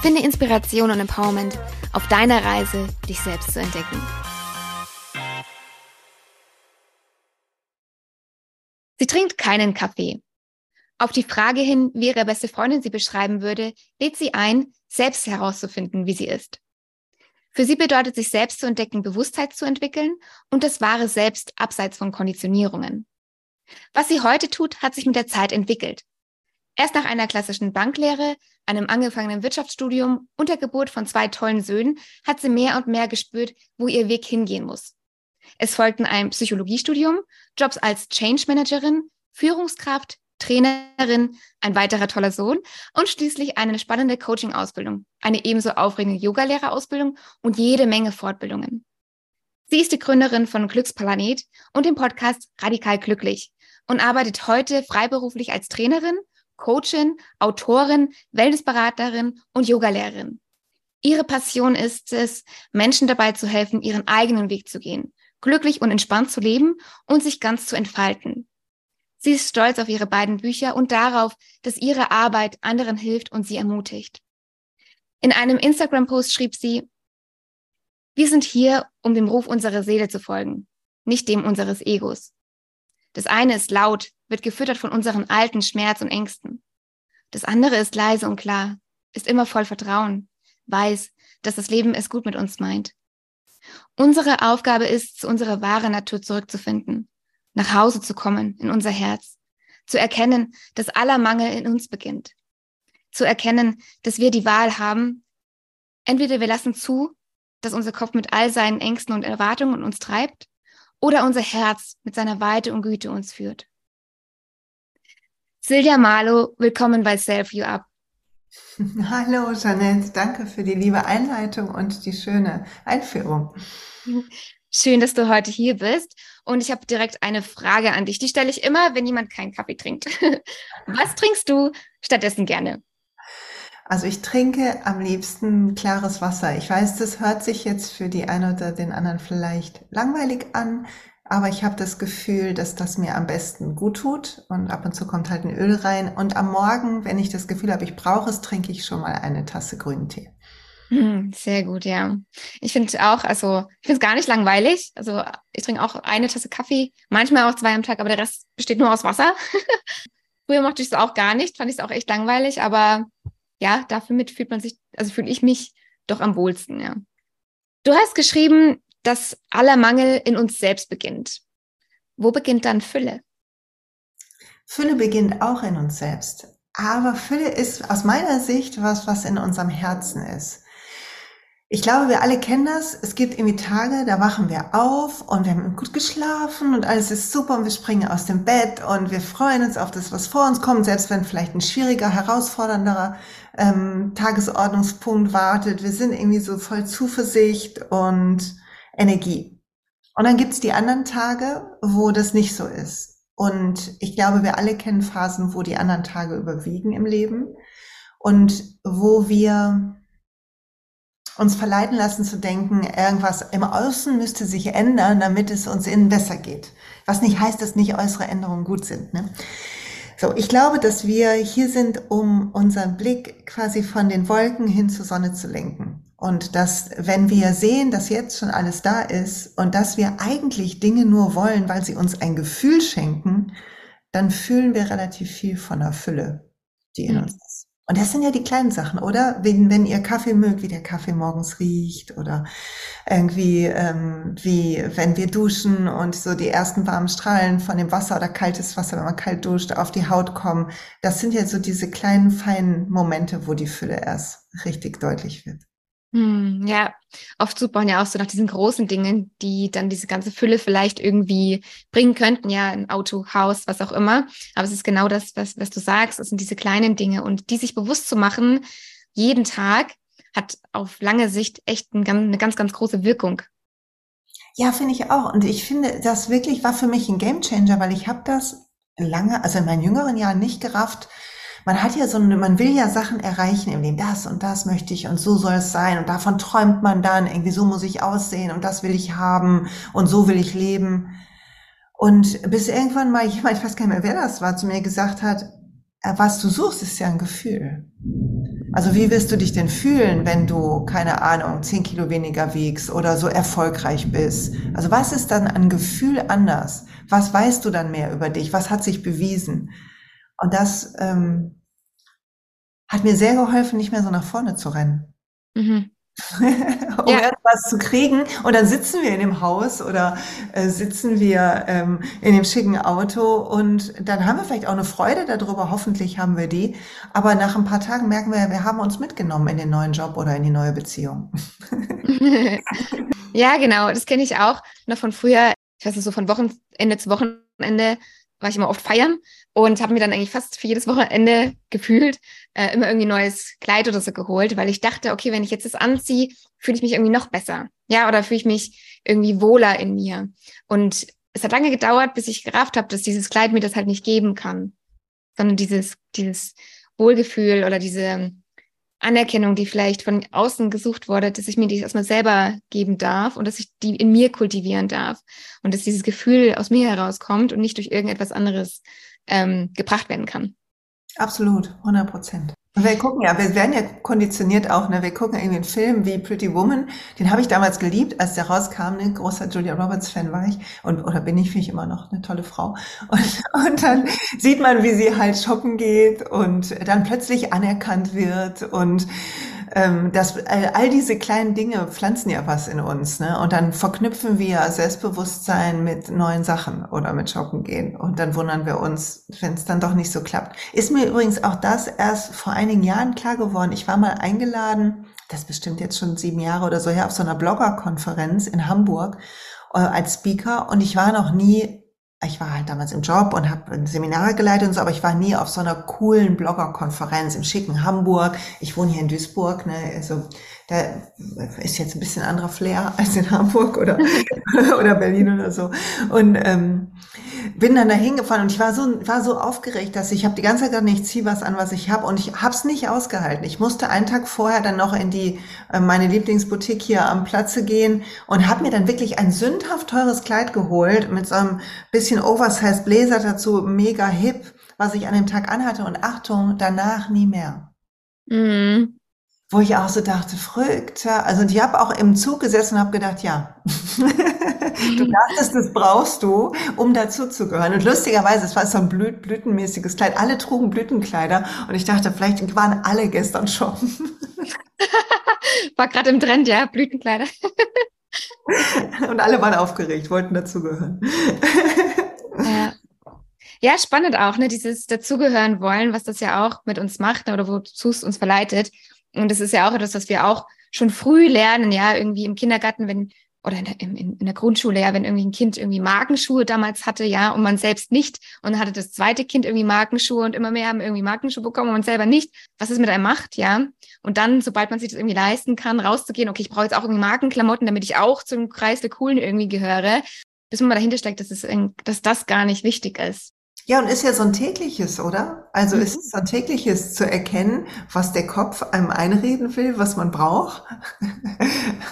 Finde Inspiration und Empowerment auf deiner Reise, dich selbst zu entdecken. Sie trinkt keinen Kaffee. Auf die Frage hin, wie ihre beste Freundin sie beschreiben würde, lädt sie ein, selbst herauszufinden, wie sie ist. Für sie bedeutet sich selbst zu entdecken, Bewusstheit zu entwickeln und das wahre Selbst abseits von Konditionierungen. Was sie heute tut, hat sich mit der Zeit entwickelt. Erst nach einer klassischen Banklehre, einem angefangenen Wirtschaftsstudium und der Geburt von zwei tollen Söhnen hat sie mehr und mehr gespürt, wo ihr Weg hingehen muss. Es folgten ein Psychologiestudium, Jobs als Change Managerin, Führungskraft, Trainerin, ein weiterer toller Sohn und schließlich eine spannende Coaching-Ausbildung, eine ebenso aufregende Yogalehrerausbildung und jede Menge Fortbildungen. Sie ist die Gründerin von Glücksplanet und dem Podcast Radikal Glücklich und arbeitet heute freiberuflich als Trainerin Coachin, Autorin, Wellnessberaterin und Yogalehrerin. Ihre Passion ist es, Menschen dabei zu helfen, ihren eigenen Weg zu gehen, glücklich und entspannt zu leben und sich ganz zu entfalten. Sie ist stolz auf ihre beiden Bücher und darauf, dass ihre Arbeit anderen hilft und sie ermutigt. In einem Instagram-Post schrieb sie, wir sind hier, um dem Ruf unserer Seele zu folgen, nicht dem unseres Egos. Das eine ist laut, wird gefüttert von unseren alten Schmerz und Ängsten. Das andere ist leise und klar, ist immer voll Vertrauen, weiß, dass das Leben es gut mit uns meint. Unsere Aufgabe ist, zu unserer wahren Natur zurückzufinden, nach Hause zu kommen, in unser Herz, zu erkennen, dass aller Mangel in uns beginnt, zu erkennen, dass wir die Wahl haben, entweder wir lassen zu, dass unser Kopf mit all seinen Ängsten und Erwartungen uns treibt, oder unser Herz mit seiner Weite und Güte uns führt. Silja Malo, willkommen bei Self You Up. Hallo Jeanette, danke für die liebe Einleitung und die schöne Einführung. Schön, dass du heute hier bist. Und ich habe direkt eine Frage an dich. Die stelle ich immer, wenn jemand keinen Kaffee trinkt. Was trinkst du stattdessen gerne? Also ich trinke am liebsten klares Wasser. Ich weiß, das hört sich jetzt für die einen oder den anderen vielleicht langweilig an, aber ich habe das Gefühl, dass das mir am besten gut tut und ab und zu kommt halt ein Öl rein und am Morgen, wenn ich das Gefühl habe, ich brauche es, trinke ich schon mal eine Tasse grünen Tee. Hm, sehr gut, ja. Ich finde auch, also ich finde es gar nicht langweilig. Also ich trinke auch eine Tasse Kaffee, manchmal auch zwei am Tag, aber der Rest besteht nur aus Wasser. Früher mochte ich es auch gar nicht, fand ich es auch echt langweilig, aber ja, dafür mit fühlt man sich, also fühle ich mich doch am wohlsten, ja. Du hast geschrieben, dass aller Mangel in uns selbst beginnt. Wo beginnt dann Fülle? Fülle beginnt auch in uns selbst. Aber Fülle ist aus meiner Sicht was, was in unserem Herzen ist. Ich glaube, wir alle kennen das. Es gibt irgendwie Tage, da wachen wir auf und wir haben gut geschlafen und alles ist super und wir springen aus dem Bett und wir freuen uns auf das, was vor uns kommt, selbst wenn vielleicht ein schwieriger, herausfordernderer ähm, Tagesordnungspunkt wartet. Wir sind irgendwie so voll Zuversicht und Energie. Und dann gibt's die anderen Tage, wo das nicht so ist. Und ich glaube, wir alle kennen Phasen, wo die anderen Tage überwiegen im Leben und wo wir uns verleiten lassen zu denken, irgendwas im Außen müsste sich ändern, damit es uns innen besser geht. Was nicht heißt, dass nicht äußere Änderungen gut sind. Ne? So, ich glaube, dass wir hier sind, um unseren Blick quasi von den Wolken hin zur Sonne zu lenken. Und dass, wenn wir sehen, dass jetzt schon alles da ist und dass wir eigentlich Dinge nur wollen, weil sie uns ein Gefühl schenken, dann fühlen wir relativ viel von der Fülle, die in mhm. uns ist. Und das sind ja die kleinen Sachen, oder? Wenn, wenn ihr Kaffee mögt, wie der Kaffee morgens riecht oder irgendwie ähm, wie wenn wir duschen und so die ersten warmen Strahlen von dem Wasser oder kaltes Wasser, wenn man kalt duscht, auf die Haut kommen. Das sind ja so diese kleinen, feinen Momente, wo die Fülle erst richtig deutlich wird. Hm, ja, oft sucht man ja auch so nach diesen großen Dingen, die dann diese ganze Fülle vielleicht irgendwie bringen könnten, ja, ein Auto, Haus, was auch immer. Aber es ist genau das, was, was du sagst, es sind diese kleinen Dinge und die sich bewusst zu machen, jeden Tag hat auf lange Sicht echt ein, eine ganz, ganz große Wirkung. Ja, finde ich auch. Und ich finde, das wirklich war für mich ein Gamechanger, weil ich habe das lange, also in meinen jüngeren Jahren nicht gerafft. Man hat ja so eine, man will ja Sachen erreichen im Leben. Das und das möchte ich und so soll es sein. Und davon träumt man dann. Irgendwie so muss ich aussehen und das will ich haben und so will ich leben. Und bis irgendwann mal jemand, ich weiß gar nicht mehr, wer das war, zu mir gesagt hat, äh, was du suchst, ist ja ein Gefühl. Also wie wirst du dich denn fühlen, wenn du, keine Ahnung, zehn Kilo weniger wiegst oder so erfolgreich bist? Also was ist dann an Gefühl anders? Was weißt du dann mehr über dich? Was hat sich bewiesen? Und das ähm, hat mir sehr geholfen, nicht mehr so nach vorne zu rennen. Mhm. um ja. etwas zu kriegen. Und dann sitzen wir in dem Haus oder äh, sitzen wir ähm, in dem schicken Auto und dann haben wir vielleicht auch eine Freude darüber, hoffentlich haben wir die. Aber nach ein paar Tagen merken wir, wir haben uns mitgenommen in den neuen Job oder in die neue Beziehung. ja, genau, das kenne ich auch noch von früher. Ich weiß nicht, so von Wochenende zu Wochenende war ich immer oft feiern und habe mir dann eigentlich fast für jedes Wochenende gefühlt äh, immer irgendwie neues Kleid oder so geholt, weil ich dachte, okay, wenn ich jetzt das anziehe, fühle ich mich irgendwie noch besser. Ja, oder fühle ich mich irgendwie wohler in mir. Und es hat lange gedauert, bis ich gerafft habe, dass dieses Kleid mir das halt nicht geben kann, sondern dieses, dieses Wohlgefühl oder diese Anerkennung, die vielleicht von außen gesucht wurde, dass ich mir die erstmal selber geben darf und dass ich die in mir kultivieren darf und dass dieses Gefühl aus mir herauskommt und nicht durch irgendetwas anderes ähm, gebracht werden kann. Absolut, 100 Prozent. Wir gucken ja, wir werden ja konditioniert auch, ne? Wir gucken irgendwie einen Film wie Pretty Woman. Den habe ich damals geliebt, als der rauskam. Ne? Großer Julia Roberts Fan war ich und oder bin ich, finde ich immer noch eine tolle Frau. Und, und dann sieht man, wie sie halt shoppen geht und dann plötzlich anerkannt wird und ähm, das, all, all diese kleinen Dinge pflanzen ja was in uns, ne? Und dann verknüpfen wir Selbstbewusstsein mit neuen Sachen oder mit Shoppen gehen. Und dann wundern wir uns, wenn es dann doch nicht so klappt. Ist mir übrigens auch das erst vor einigen Jahren klar geworden. Ich war mal eingeladen, das bestimmt jetzt schon sieben Jahre oder so her, auf so einer Bloggerkonferenz in Hamburg äh, als Speaker und ich war noch nie ich war halt damals im Job und habe Seminare geleitet und so, aber ich war nie auf so einer coolen Bloggerkonferenz im schicken Hamburg. Ich wohne hier in Duisburg, ne, also da ist jetzt ein bisschen anderer Flair als in Hamburg oder, oder Berlin oder so. Und ähm, bin dann da hingefahren und ich war so, war so aufgeregt, dass ich habe die ganze Zeit gedacht, ich ziehe was an, was ich habe und ich habe es nicht ausgehalten. Ich musste einen Tag vorher dann noch in die äh, meine Lieblingsboutique hier am Platze gehen und habe mir dann wirklich ein sündhaft teures Kleid geholt mit so einem bisschen Oversized Bläser dazu, mega hip, was ich an dem Tag anhatte und Achtung, danach nie mehr. Mhm wo ich auch so dachte, verrückt. Also ich habe auch im Zug gesessen und habe gedacht, ja, du dachtest, das brauchst du, um dazuzugehören. Und lustigerweise, es war so ein blüt blütenmäßiges Kleid. Alle trugen Blütenkleider und ich dachte, vielleicht waren alle gestern schon. war gerade im Trend, ja, Blütenkleider. und alle waren aufgeregt, wollten dazugehören. ja. Ja, spannend auch, ne, dieses dazugehören wollen, was das ja auch mit uns macht ne, oder wozu es uns verleitet. Und das ist ja auch etwas, was wir auch schon früh lernen, ja, irgendwie im Kindergarten, wenn, oder in der, in, in der Grundschule, ja, wenn irgendwie ein Kind irgendwie Markenschuhe damals hatte, ja, und man selbst nicht, und dann hatte das zweite Kind irgendwie Markenschuhe und immer mehr haben irgendwie Markenschuhe bekommen und man selber nicht, was es mit einem macht, ja. Und dann, sobald man sich das irgendwie leisten kann, rauszugehen, okay, ich brauche jetzt auch irgendwie Markenklamotten, damit ich auch zum Kreis der Coolen irgendwie gehöre, bis man mal dahinter steckt, dass, es, dass das gar nicht wichtig ist. Ja, und ist ja so ein tägliches, oder? Also mhm. ist es so ein tägliches zu erkennen, was der Kopf einem einreden will, was man braucht.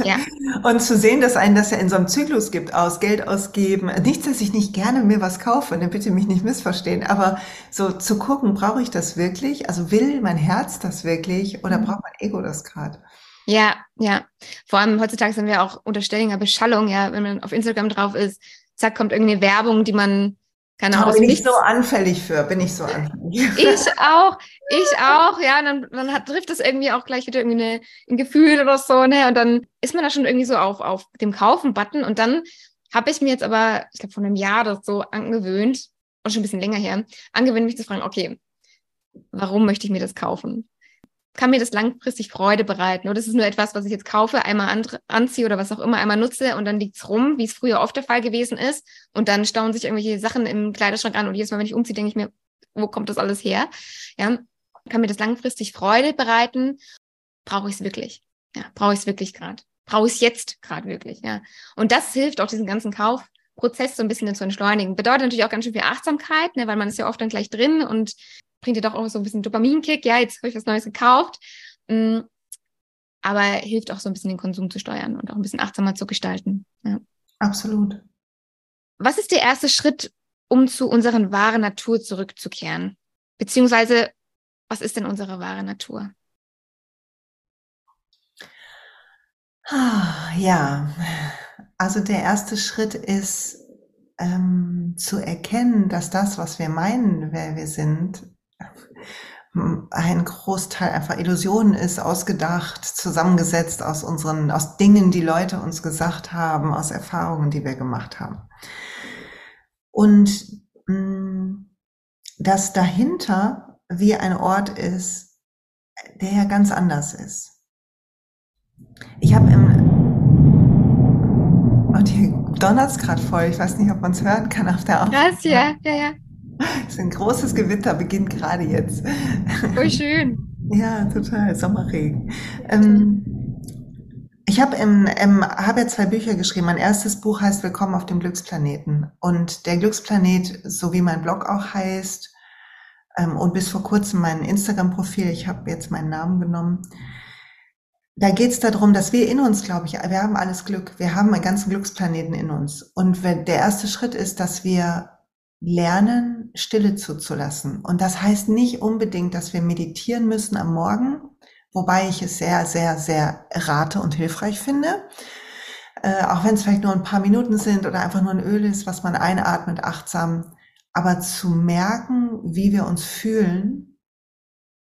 Ja. Und zu sehen, dass einen das ja in so einem Zyklus gibt, aus Geld ausgeben. Nichts, dass ich nicht gerne mir was kaufe, ne, bitte mich nicht missverstehen, aber so zu gucken, brauche ich das wirklich? Also will mein Herz das wirklich oder mhm. braucht mein Ego das gerade? Ja, ja. Vor allem heutzutage sind wir auch unter ständiger Beschallung, ja, wenn man auf Instagram drauf ist, zack, kommt irgendeine Werbung, die man keine Ahnung. Bin ich so anfällig für, bin ich so anfällig. Ich auch, ich auch, ja, dann, dann hat, trifft das irgendwie auch gleich wieder irgendwie eine, ein Gefühl oder so, ne, und dann ist man da schon irgendwie so auf, auf dem Kaufen-Button und dann habe ich mir jetzt aber, ich glaube, vor einem Jahr das so angewöhnt, und schon ein bisschen länger her, angewöhnt, mich zu fragen, okay, warum möchte ich mir das kaufen? Kann mir das langfristig Freude bereiten. Oder ist es nur etwas, was ich jetzt kaufe, einmal anziehe oder was auch immer, einmal nutze und dann liegt's rum, wie es früher oft der Fall gewesen ist. Und dann stauen sich irgendwelche Sachen im Kleiderschrank an und jedes Mal, wenn ich umziehe, denke ich mir, wo kommt das alles her? Ja, kann mir das langfristig Freude bereiten? Brauche ich es wirklich? Ja, brauche ich es wirklich gerade? Brauche ich es jetzt gerade wirklich? Ja. Und das hilft auch diesen ganzen Kaufprozess so ein bisschen zu entschleunigen. Bedeutet natürlich auch ganz schön viel Achtsamkeit, ne, weil man ist ja oft dann gleich drin und bringt dir doch auch so ein bisschen Dopaminkick. Ja, jetzt habe ich was Neues gekauft. Mm, aber hilft auch so ein bisschen den Konsum zu steuern und auch ein bisschen achtsamer zu gestalten. Ja. Absolut. Was ist der erste Schritt, um zu unserer wahren Natur zurückzukehren? Beziehungsweise, was ist denn unsere wahre Natur? Ah, ja, also der erste Schritt ist ähm, zu erkennen, dass das, was wir meinen, wer wir sind, ein Großteil einfach Illusionen ist, ausgedacht, zusammengesetzt aus unseren, aus Dingen, die Leute uns gesagt haben, aus Erfahrungen, die wir gemacht haben. Und mh, mm, dass dahinter wie ein Ort ist, der ja ganz anders ist. Ich habe im oh, die donnert's gerade voll. Ich weiß nicht, ob man es hören kann auf der Aufnahme. Krass, ja, ja, ja. Es ist ein großes Gewitter, beginnt gerade jetzt. Voll schön. ja, total. Sommerregen. Ähm, ich habe im, hab ja zwei Bücher geschrieben. Mein erstes Buch heißt Willkommen auf dem Glücksplaneten. Und der Glücksplanet, so wie mein Blog auch heißt, ähm, und bis vor kurzem mein Instagram-Profil, ich habe jetzt meinen Namen genommen, da geht es darum, dass wir in uns, glaube ich, wir haben alles Glück. Wir haben einen ganzen Glücksplaneten in uns. Und der erste Schritt ist, dass wir lernen, Stille zuzulassen. Und das heißt nicht unbedingt, dass wir meditieren müssen am Morgen, wobei ich es sehr, sehr, sehr rate und hilfreich finde. Äh, auch wenn es vielleicht nur ein paar Minuten sind oder einfach nur ein Öl ist, was man einatmet, achtsam. Aber zu merken, wie wir uns fühlen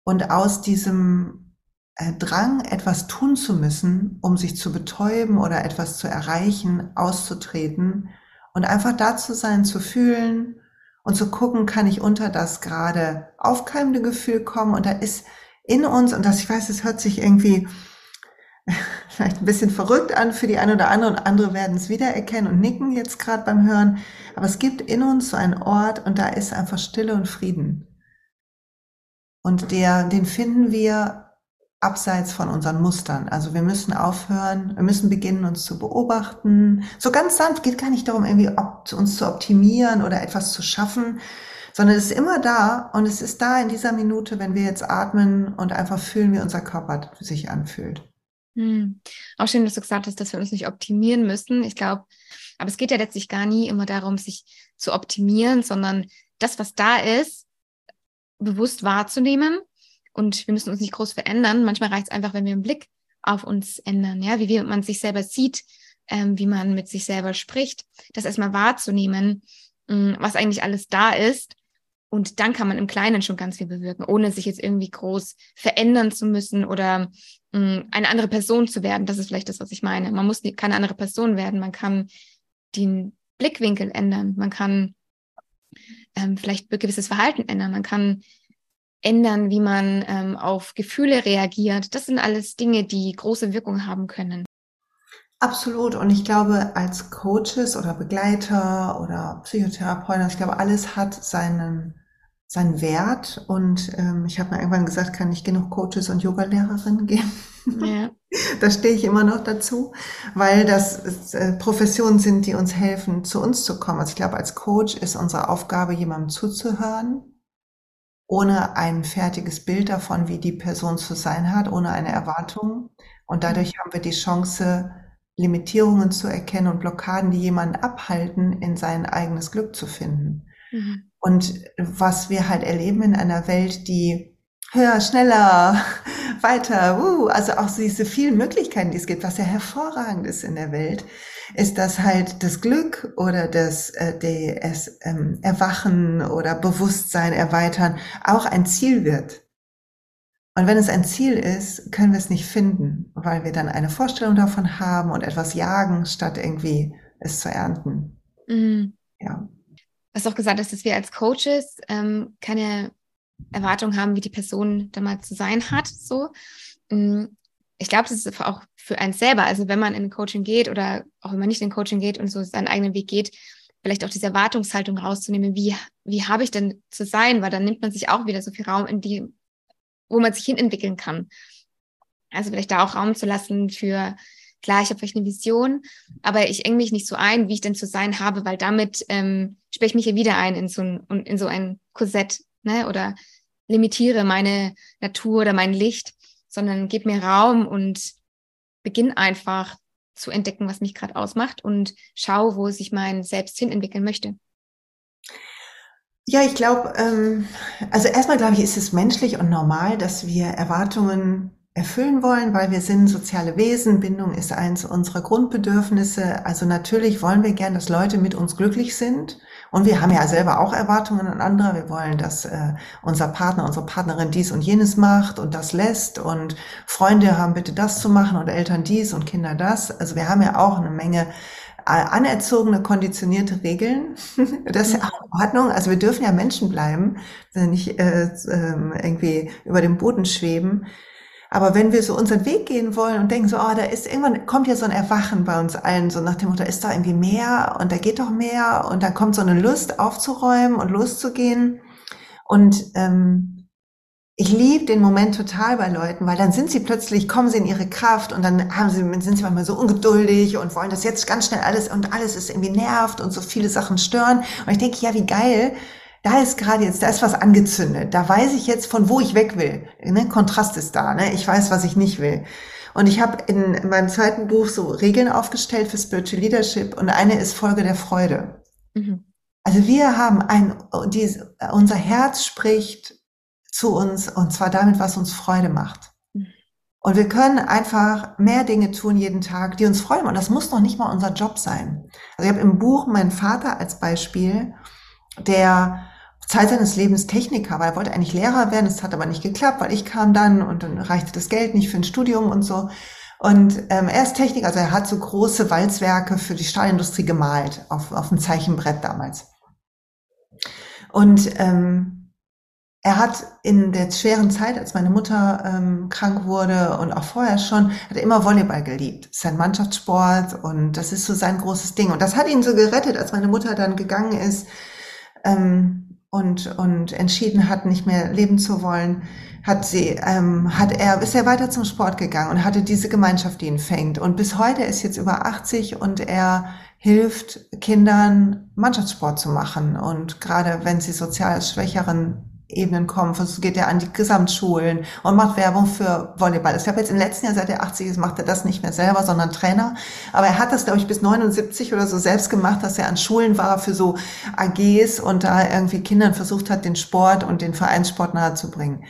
und aus diesem äh, Drang, etwas tun zu müssen, um sich zu betäuben oder etwas zu erreichen, auszutreten und einfach da zu sein, zu fühlen, und zu gucken, kann ich unter das gerade aufkeimende Gefühl kommen und da ist in uns, und das, ich weiß, es hört sich irgendwie vielleicht ein bisschen verrückt an für die eine oder andere und andere werden es wiedererkennen und nicken jetzt gerade beim Hören, aber es gibt in uns so einen Ort und da ist einfach Stille und Frieden. Und der, den finden wir abseits von unseren Mustern. Also wir müssen aufhören, wir müssen beginnen, uns zu beobachten. So ganz sanft geht gar nicht darum, irgendwie uns zu optimieren oder etwas zu schaffen, sondern es ist immer da und es ist da in dieser Minute, wenn wir jetzt atmen und einfach fühlen, wie unser Körper sich anfühlt. Hm. Auch schön, dass du gesagt hast, dass wir uns nicht optimieren müssen. Ich glaube, aber es geht ja letztlich gar nie immer darum, sich zu optimieren, sondern das, was da ist, bewusst wahrzunehmen und wir müssen uns nicht groß verändern. Manchmal reicht es einfach, wenn wir einen Blick auf uns ändern, ja, wie man sich selber sieht, ähm, wie man mit sich selber spricht, das erstmal wahrzunehmen, mh, mm, was eigentlich alles da ist. Und dann kann man im Kleinen schon ganz viel bewirken, ohne sich jetzt irgendwie groß verändern zu müssen oder mh, mm, eine andere Person zu werden. Das ist vielleicht das, was ich meine. Man muss keine andere Person werden. Man kann den Blickwinkel ändern. Man kann ähm, vielleicht gewisses Verhalten ändern. Man kann ändern, wie man ähm, auf Gefühle reagiert. Das sind alles Dinge, die große Wirkung haben können. Absolut. Und ich glaube, als Coaches oder Begleiter oder Psychotherapeuten, ich glaube, alles hat seinen, seinen Wert. Und ähm, ich habe mir irgendwann gesagt, kann ich genug Coaches und Yogalehrerinnen geben? Ja. da stehe ich immer noch dazu, weil das äh, Professionen sind, die uns helfen, zu uns zu kommen. Also ich glaube, als Coach ist unsere Aufgabe, jemandem zuzuhören, ohne ein fertiges Bild davon, wie die Person zu sein hat, ohne eine Erwartung. Und dadurch haben wir die Chance, Limitierungen zu erkennen und Blockaden, die jemanden abhalten, in sein eigenes Glück zu finden. Mhm. Und was wir halt erleben in einer Welt, die höher, schneller, weiter, uh, also auch diese vielen Möglichkeiten, die es gibt, was ja hervorragend ist in der Welt, ist, dass halt das Glück oder das, äh, das ähm, Erwachen oder Bewusstsein erweitern auch ein Ziel wird. Und wenn es ein Ziel ist, können wir es nicht finden, weil wir dann eine Vorstellung davon haben und etwas jagen, statt irgendwie es zu ernten. Mhm. Ja. Was auch gesagt ist, dass wir als Coaches ähm, keine Erwartung haben, wie die Person dann mal zu sein hat. So. Mhm ich glaube, das ist auch für einen selber, also wenn man in Coaching geht oder auch wenn man nicht in Coaching geht und so seinen eigenen Weg geht, vielleicht auch diese Erwartungshaltung rauszunehmen, wie, wie habe ich denn zu sein, weil dann nimmt man sich auch wieder so viel Raum in die, wo man sich hin entwickeln kann. Also vielleicht da auch Raum zu lassen für, klar, ich habe vielleicht eine Vision, aber ich eng mich nicht so ein, wie ich denn zu sein habe, weil damit ähm, sperre ich mich ja wieder ein in so ein, in so ein Korsett, ne? Oder limitiere meine Natur oder mein Licht, sondern gib mir Raum und beginn einfach zu entdecken, was mich gerade ausmacht und schau, wo sich mein Selbst hin entwickeln möchte. Ja, ich glaube, ähm, also erstmal glaube ich, ist es menschlich und normal, dass wir Erwartungen erfüllen wollen, weil wir sind soziale Wesen. Bindung ist eins unserer Grundbedürfnisse. Also natürlich wollen wir gern, dass Leute mit uns glücklich sind. Und wir haben ja selber auch Erwartungen an andere. Wir wollen, dass äh, unser Partner, unsere Partnerin dies und jenes macht und das lässt. Und Freunde haben bitte das zu machen und Eltern dies und Kinder das. Also wir haben ja auch eine Menge äh, anerzogene, konditionierte Regeln. Das ist ja auch in Ordnung. Also wir dürfen ja Menschen bleiben, nicht äh, äh, irgendwie über dem Boden schweben. Aber wenn wir so unseren Weg gehen wollen und denken so, oh, da ist irgendwann kommt ja so ein Erwachen bei uns allen, so nach dem Motto, ist da irgendwie mehr und da geht doch mehr und dann kommt so eine Lust aufzuräumen und loszugehen. Und ähm, ich liebe den Moment total bei Leuten, weil dann sind sie plötzlich, kommen sie in ihre Kraft und dann haben sie, sind sie manchmal so ungeduldig und wollen das jetzt ganz schnell alles und alles ist irgendwie nervt und so viele Sachen stören. Und ich denke, ja, wie geil, da ist gerade jetzt, da ist was angezündet. Da weiß ich jetzt, von wo ich weg will. Ne? Kontrast ist da. Ne? Ich weiß, was ich nicht will. Und ich habe in, in meinem zweiten Buch so Regeln aufgestellt für Spiritual Leadership und eine ist Folge der Freude. Mhm. Also wir haben ein, die, unser Herz spricht zu uns und zwar damit, was uns Freude macht. Mhm. Und wir können einfach mehr Dinge tun jeden Tag, die uns Freude machen. Und das muss noch nicht mal unser Job sein. Also ich habe im Buch meinen Vater als Beispiel, der Zeit seines Lebens Techniker, weil er wollte eigentlich Lehrer werden, es hat aber nicht geklappt, weil ich kam dann und dann reichte das Geld nicht für ein Studium und so. Und ähm, er ist Techniker, also er hat so große Walzwerke für die Stahlindustrie gemalt, auf, auf dem Zeichenbrett damals. Und ähm, er hat in der schweren Zeit, als meine Mutter ähm, krank wurde und auch vorher schon, hat er immer Volleyball geliebt. Sein Mannschaftssport und das ist so sein großes Ding. Und das hat ihn so gerettet, als meine Mutter dann gegangen ist. Ähm, und, und entschieden hat, nicht mehr leben zu wollen, hat sie, ähm, hat er, ist er weiter zum Sport gegangen und hatte diese Gemeinschaft, die ihn fängt. Und bis heute ist jetzt über 80 und er hilft Kindern Mannschaftssport zu machen. Und gerade wenn sie sozial schwächeren Ebenen kommen. Geht er an die Gesamtschulen und macht Werbung für Volleyball. Ich habe jetzt im letzten Jahr, seit er 80 ist, macht er das nicht mehr selber, sondern Trainer. Aber er hat das, glaube ich, bis 79 oder so selbst gemacht, dass er an Schulen war für so AGs und da irgendwie Kindern versucht hat, den Sport und den Vereinssport nahezubringen.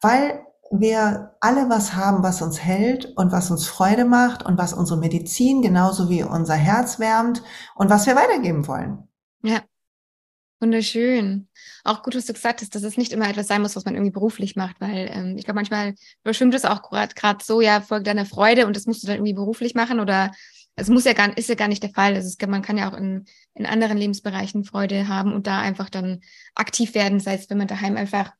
Weil wir alle was haben, was uns hält und was uns Freude macht und was unsere Medizin genauso wie unser Herz wärmt und was wir weitergeben wollen. Ja, Wunderschön. Auch gut, was du gesagt hast, dass es nicht immer etwas sein muss, was man irgendwie beruflich macht, weil ähm, ich glaube, manchmal überschwimmt es auch gerade so, ja, folgt deiner Freude und das musst du dann irgendwie beruflich machen oder es muss ja gar, ist ja gar nicht der Fall. Also es, man kann ja auch in, in anderen Lebensbereichen Freude haben und da einfach dann aktiv werden, sei es, wenn man daheim einfach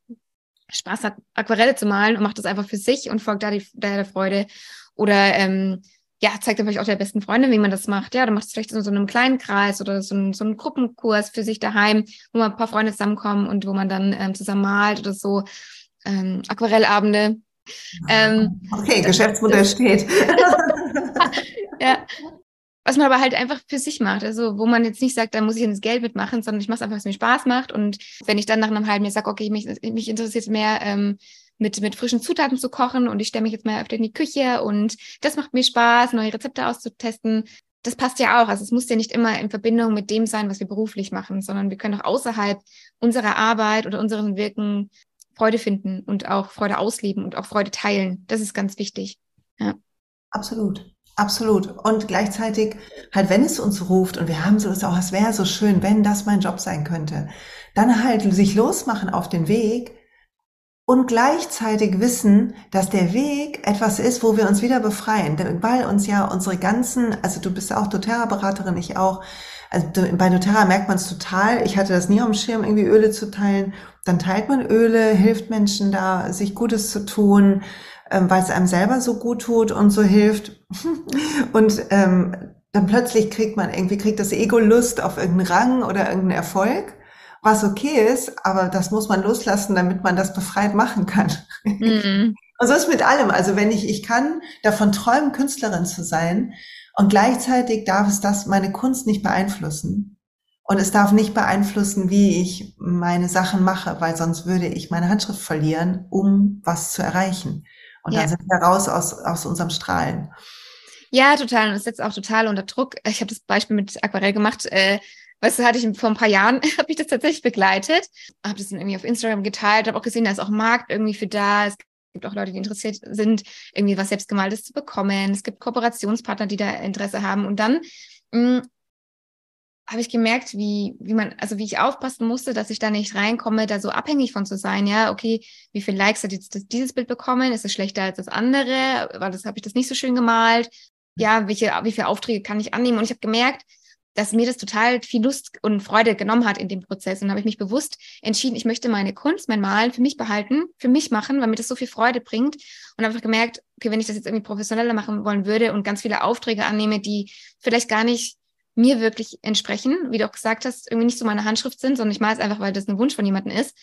Spaß hat, Aquarelle zu malen und macht das einfach für sich und folgt da, die, der Freude. Oder ähm, ja, zeigt dann vielleicht auch der besten Freundin, wie man das macht. Ja, du machst es vielleicht in so einem kleinen Kreis oder so, ein, so einen Gruppenkurs für sich daheim, wo man ein paar Freunde zusammenkommen und wo man dann ähm, zusammen malt oder so. Ähm, Aquarellabende. Ähm, okay, Geschäftsmodell das, steht. ja. Was man aber halt einfach für sich macht. Also, wo man jetzt nicht sagt, da muss ich ins Geld mitmachen, sondern ich mache es einfach, was mir Spaß macht. Und wenn ich dann nach einem halben Jahr sage, okay, mich, mich interessiert mehr, ähm, mit, mit frischen Zutaten zu kochen und ich stelle mich jetzt mal öfter in die Küche und das macht mir Spaß, neue Rezepte auszutesten. Das passt ja auch. Also es muss ja nicht immer in Verbindung mit dem sein, was wir beruflich machen, sondern wir können auch außerhalb unserer Arbeit oder unseren Wirken Freude finden und auch Freude ausleben und auch Freude teilen. Das ist ganz wichtig. Ja. Absolut. Absolut. Und gleichzeitig, halt, wenn es uns ruft und wir haben so, oh, es wäre so schön, wenn das mein Job sein könnte, dann halt sich losmachen auf den Weg, und gleichzeitig wissen, dass der Weg etwas ist, wo wir uns wieder befreien, weil uns ja unsere ganzen, also du bist auch doTERRA-Beraterin, ich auch, also bei doTERRA merkt man es total, ich hatte das nie am Schirm, irgendwie Öle zu teilen, dann teilt man Öle, hilft Menschen da, sich Gutes zu tun, ähm, weil es einem selber so gut tut und so hilft. Und ähm, dann plötzlich kriegt man irgendwie, kriegt das Ego Lust auf irgendeinen Rang oder irgendeinen Erfolg was okay ist, aber das muss man loslassen, damit man das befreit machen kann. Mhm. Und so ist mit allem. Also wenn ich, ich kann davon träumen, Künstlerin zu sein und gleichzeitig darf es das meine Kunst nicht beeinflussen. Und es darf nicht beeinflussen, wie ich meine Sachen mache, weil sonst würde ich meine Handschrift verlieren, um was zu erreichen. Und ja. dann sind wir raus aus, aus unserem Strahlen. Ja, total. Und das setzt auch total unter Druck. Ich habe das Beispiel mit Aquarell gemacht. Äh, weißt du, hatte ich vor ein paar Jahren, habe ich das tatsächlich begleitet, habe das dann irgendwie auf Instagram geteilt, habe auch gesehen, da ist auch Markt irgendwie für da. Es gibt auch Leute, die interessiert sind, irgendwie was selbstgemaltes zu bekommen. Es gibt Kooperationspartner, die da Interesse haben. Und dann hm, habe ich gemerkt, wie, wie man, also wie ich aufpassen musste, dass ich da nicht reinkomme, da so abhängig von zu sein. Ja, okay, wie viele Likes hat jetzt dieses Bild bekommen? Ist es schlechter als das andere? Weil das habe ich das nicht so schön gemalt. Ja, welche, wie viele Aufträge kann ich annehmen? Und ich habe gemerkt, dass mir das total viel Lust und Freude genommen hat in dem Prozess. Und habe ich mich bewusst entschieden, ich möchte meine Kunst, mein Malen für mich behalten, für mich machen, weil mir das so viel Freude bringt. Und habe einfach gemerkt, okay, wenn ich das jetzt irgendwie professioneller machen wollen würde und ganz viele Aufträge annehme, die vielleicht gar nicht mir wirklich entsprechen, wie du auch gesagt hast, irgendwie nicht so meine Handschrift sind, sondern ich mache es einfach, weil das ein Wunsch von jemandem ist,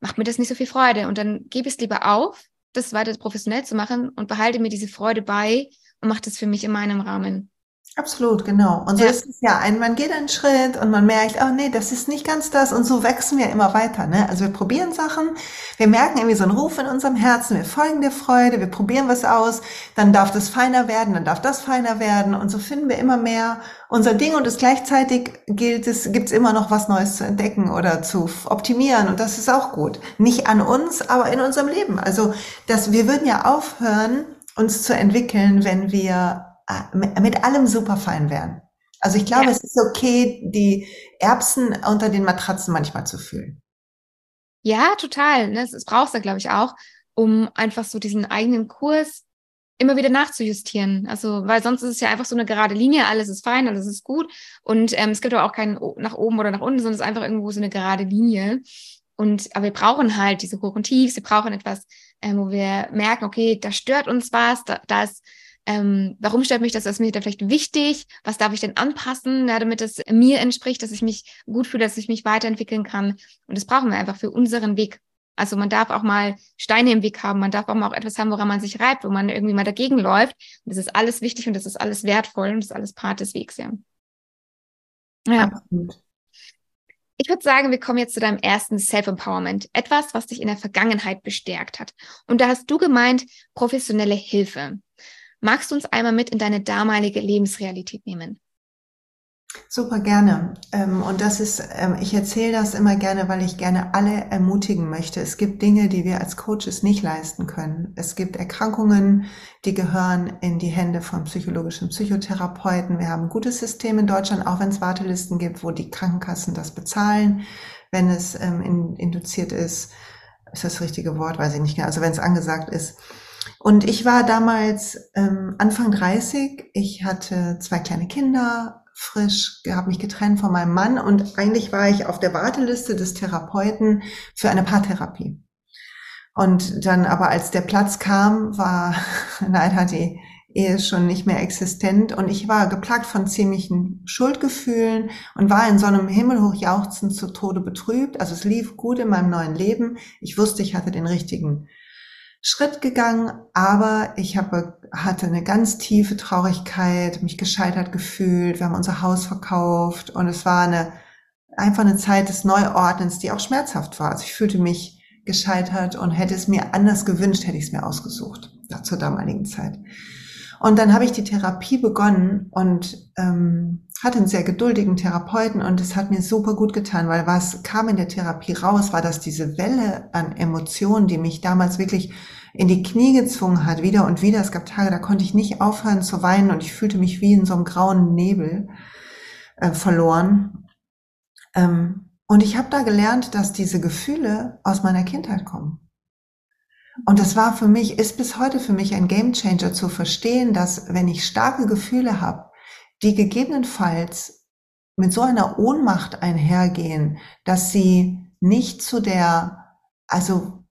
macht mir das nicht so viel Freude. Und dann gebe ich es lieber auf, das weiter professionell zu machen und behalte mir diese Freude bei und mache das für mich in meinem Rahmen. Absolut, genau. Und so ja. ist es ja ein, man geht einen Schritt und man merkt, oh nee, das ist nicht ganz das und so wachsen wir immer weiter. Ne? Also wir probieren Sachen, wir merken irgendwie so einen Ruf in unserem Herzen, wir folgen der Freude, wir probieren was aus, dann darf das feiner werden, dann darf das feiner werden und so finden wir immer mehr unser Ding und es gleichzeitig gilt es, gibt's immer noch was Neues zu entdecken oder zu optimieren und das ist auch gut. Nicht an uns, aber in unserem Leben. Also das, wir würden ja aufhören, uns zu entwickeln, wenn wir mit allem super fein wären. Also ich glaube, ja. es ist okay, die Erbsen unter den Matratzen manchmal zu fühlen. Ja, total. Ne? Das brauchst du, glaube ich, auch, um einfach so diesen eigenen Kurs immer wieder nachzujustieren. Also, weil sonst ist es ja einfach so eine gerade Linie, alles ist fein, alles ist gut. Und ähm, es gibt aber auch keinen nach oben oder nach unten, sondern es ist einfach irgendwo so eine gerade Linie. Und aber wir brauchen halt diese Hoch und Tiefs, wir brauchen etwas, äh, wo wir merken, okay, da stört uns was, da, da ist ähm, warum stört mich das, was ist mir da vielleicht wichtig, was darf ich denn anpassen, ja, damit es mir entspricht, dass ich mich gut fühle, dass ich mich weiterentwickeln kann. Und das brauchen wir einfach für unseren Weg. Also man darf auch mal Steine im Weg haben, man darf auch mal auch etwas haben, woran man sich reibt, wo man irgendwie mal dagegen läuft. Und das ist alles wichtig und das ist alles wertvoll und das ist alles Part des Wegs, ja. Ja. Absolut. Ich würde sagen, wir kommen jetzt zu deinem ersten Self-Empowerment. Etwas, was dich in der Vergangenheit bestärkt hat. Und da hast du gemeint, professionelle Hilfe. Magst du uns einmal mit in deine damalige Lebensrealität nehmen? Super gerne. Ähm, und das ist, ähm, ich erzähle das immer gerne, weil ich gerne alle ermutigen möchte. Es gibt Dinge, die wir als Coaches nicht leisten können. Es gibt Erkrankungen, die gehören in die Hände von psychologischen Psychotherapeuten. Wir haben ein gutes System in Deutschland, auch wenn es Wartelisten gibt, wo die Krankenkassen das bezahlen, wenn es ähm, induziert ist. Ist das, das richtige Wort? Weiß ich nicht mehr. Also wenn es angesagt ist. Und ich war damals ähm, Anfang 30. Ich hatte zwei kleine Kinder, frisch, habe mich getrennt von meinem Mann und eigentlich war ich auf der Warteliste des Therapeuten für eine Paartherapie. Und dann aber als der Platz kam, war leider die Ehe schon nicht mehr existent und ich war geplagt von ziemlichen Schuldgefühlen und war in so einem Himmelhochjauchzen zu Tode betrübt. Also es lief gut in meinem neuen Leben. Ich wusste, ich hatte den richtigen Schritt gegangen, aber ich habe, hatte eine ganz tiefe Traurigkeit, mich gescheitert gefühlt. Wir haben unser Haus verkauft und es war eine, einfach eine Zeit des Neuordnens, die auch schmerzhaft war. Also ich fühlte mich gescheitert und hätte es mir anders gewünscht, hätte ich es mir ausgesucht, zur damaligen Zeit. Und dann habe ich die Therapie begonnen und ähm, hatte einen sehr geduldigen Therapeuten und es hat mir super gut getan, weil was kam in der Therapie raus, war, dass diese Welle an Emotionen, die mich damals wirklich in die Knie gezwungen hat, wieder und wieder. Es gab Tage, da konnte ich nicht aufhören zu weinen und ich fühlte mich wie in so einem grauen Nebel äh, verloren. Ähm, und ich habe da gelernt, dass diese Gefühle aus meiner Kindheit kommen. Und das war für mich, ist bis heute für mich ein Gamechanger zu verstehen, dass wenn ich starke Gefühle habe, die gegebenenfalls mit so einer Ohnmacht einhergehen, dass sie nicht zu der, also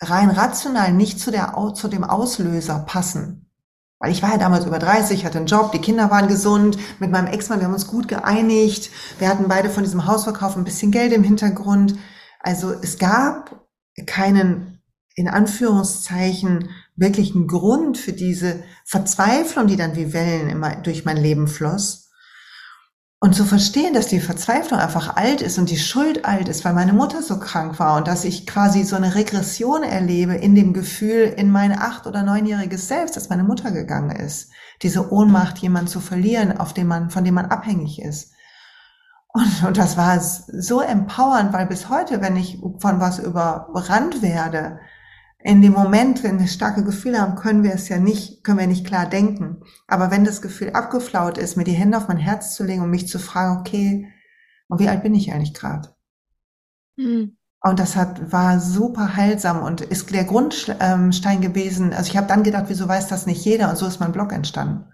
rein rational nicht zu, der, zu dem Auslöser passen. Weil ich war ja damals über 30, hatte einen Job, die Kinder waren gesund, mit meinem Ex-Mann, wir haben uns gut geeinigt, wir hatten beide von diesem Hausverkauf ein bisschen Geld im Hintergrund. Also es gab keinen in Anführungszeichen wirklichen Grund für diese Verzweiflung, die dann wie Wellen immer durch mein Leben floss. Und zu verstehen, dass die Verzweiflung einfach alt ist und die Schuld alt ist, weil meine Mutter so krank war und dass ich quasi so eine Regression erlebe in dem Gefühl in mein acht- oder neunjähriges Selbst, dass meine Mutter gegangen ist. Diese Ohnmacht, jemanden zu verlieren, auf dem man, von dem man abhängig ist. Und, und das war so empowernd, weil bis heute, wenn ich von was überrannt werde, in dem Moment, wenn wir starke Gefühle haben, können wir es ja nicht, können wir nicht klar denken. Aber wenn das Gefühl abgeflaut ist, mir die Hände auf mein Herz zu legen und mich zu fragen, okay, und wie alt bin ich eigentlich gerade? Mhm. Und das hat, war super heilsam und ist der Grundstein gewesen. Also ich habe dann gedacht, wieso weiß das nicht jeder? Und so ist mein Blog entstanden.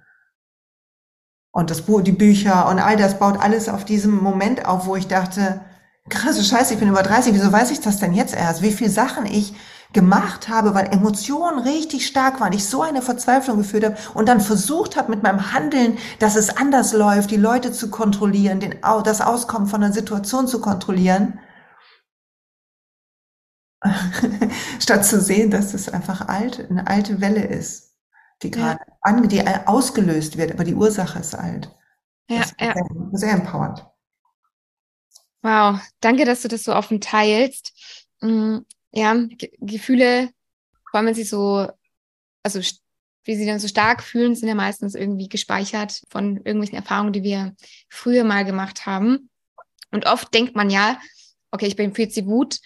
Und das Buch, die Bücher und all das baut alles auf diesem Moment auf, wo ich dachte, krasse Scheiße, ich bin über 30, wieso weiß ich das denn jetzt erst? Wie viele Sachen ich gemacht habe, weil Emotionen richtig stark waren, ich so eine Verzweiflung geführt habe und dann versucht habe mit meinem Handeln, dass es anders läuft, die Leute zu kontrollieren, den, das Auskommen von der Situation zu kontrollieren, statt zu sehen, dass es einfach alt, eine alte Welle ist die gerade ja. an, die ausgelöst wird, aber die Ursache ist alt. Ja, ja. Sehr, sehr empowernd. Wow, danke, dass du das so offen teilst. Ja, Ge Gefühle, wenn sie so, also wie sie dann so stark fühlen, sind ja meistens irgendwie gespeichert von irgendwelchen Erfahrungen, die wir früher mal gemacht haben. Und oft denkt man ja, okay, ich bin jetzt die Wut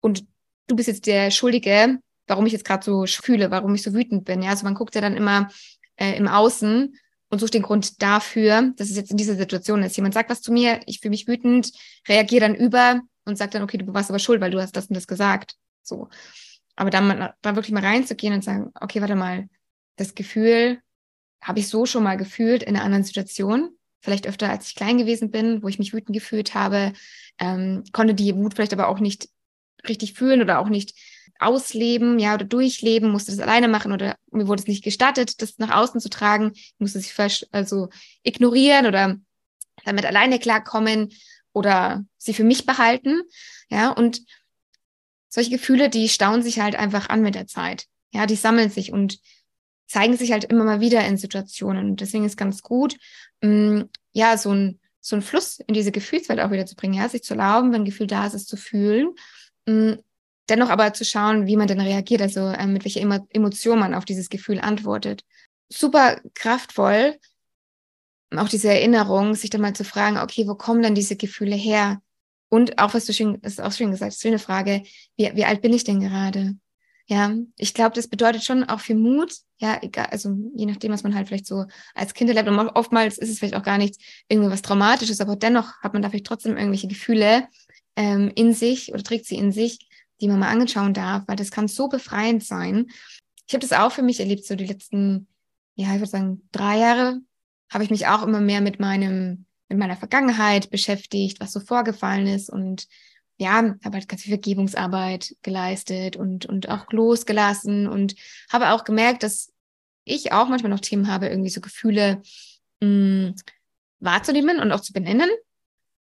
und du bist jetzt der Schuldige, warum ich jetzt gerade so fühle, warum ich so wütend bin. Ja, also man guckt ja dann immer äh, im Außen und sucht den Grund dafür, dass es jetzt in dieser Situation ist. Jemand sagt was zu mir, ich fühle mich wütend, reagiere dann über und sagt dann, okay, du warst aber schuld, weil du hast das und das gesagt. So. Aber dann da wirklich mal reinzugehen und sagen, okay, warte mal, das Gefühl habe ich so schon mal gefühlt in einer anderen Situation. Vielleicht öfter, als ich klein gewesen bin, wo ich mich wütend gefühlt habe, ähm, konnte die Wut vielleicht aber auch nicht richtig fühlen oder auch nicht ausleben, ja, oder durchleben, musste das alleine machen oder mir wurde es nicht gestattet, das nach außen zu tragen, ich musste sich also ignorieren oder damit alleine klarkommen oder sie für mich behalten, ja, und solche Gefühle, die stauen sich halt einfach an mit der Zeit, ja, die sammeln sich und zeigen sich halt immer mal wieder in Situationen und deswegen ist ganz gut, mh, mm, ja, so ein so ein Fluss in diese Gefühlswelt auch wieder zu bringen, ja, sich zu erlauben, wenn ein Gefühl da ist, es zu fühlen, mh, mm, dennoch aber zu schauen, wie man denn reagiert, also äh, mit welcher Emotion man auf dieses Gefühl antwortet. Super kraftvoll, auch diese Erinnerung, sich dann mal zu fragen, okay, wo kommen denn diese Gefühle her? Und auch, was du schön, ist auch schön gesagt, schöne Frage, wie, wie alt bin ich denn gerade? Ja, ich glaube, das bedeutet schon auch viel Mut, ja, egal, also je nachdem, was man halt vielleicht so als Kind erlebt. Und oftmals ist es vielleicht auch gar nicht irgendwie was Traumatisches, aber dennoch hat man da vielleicht trotzdem irgendwelche Gefühle ähm, in sich oder trägt sie in sich, die man mal anschauen darf, weil das kann so befreiend sein. Ich habe das auch für mich erlebt, so die letzten, ja, ich würde sagen, drei Jahre habe ich mich auch immer mehr mit meinem, mit meiner Vergangenheit beschäftigt, was so vorgefallen ist und ja, habe halt ganz viel Vergebungsarbeit geleistet und, und auch losgelassen und habe auch gemerkt, dass ich auch manchmal noch Themen habe, irgendwie so Gefühle mh, mm, wahrzunehmen und auch zu benennen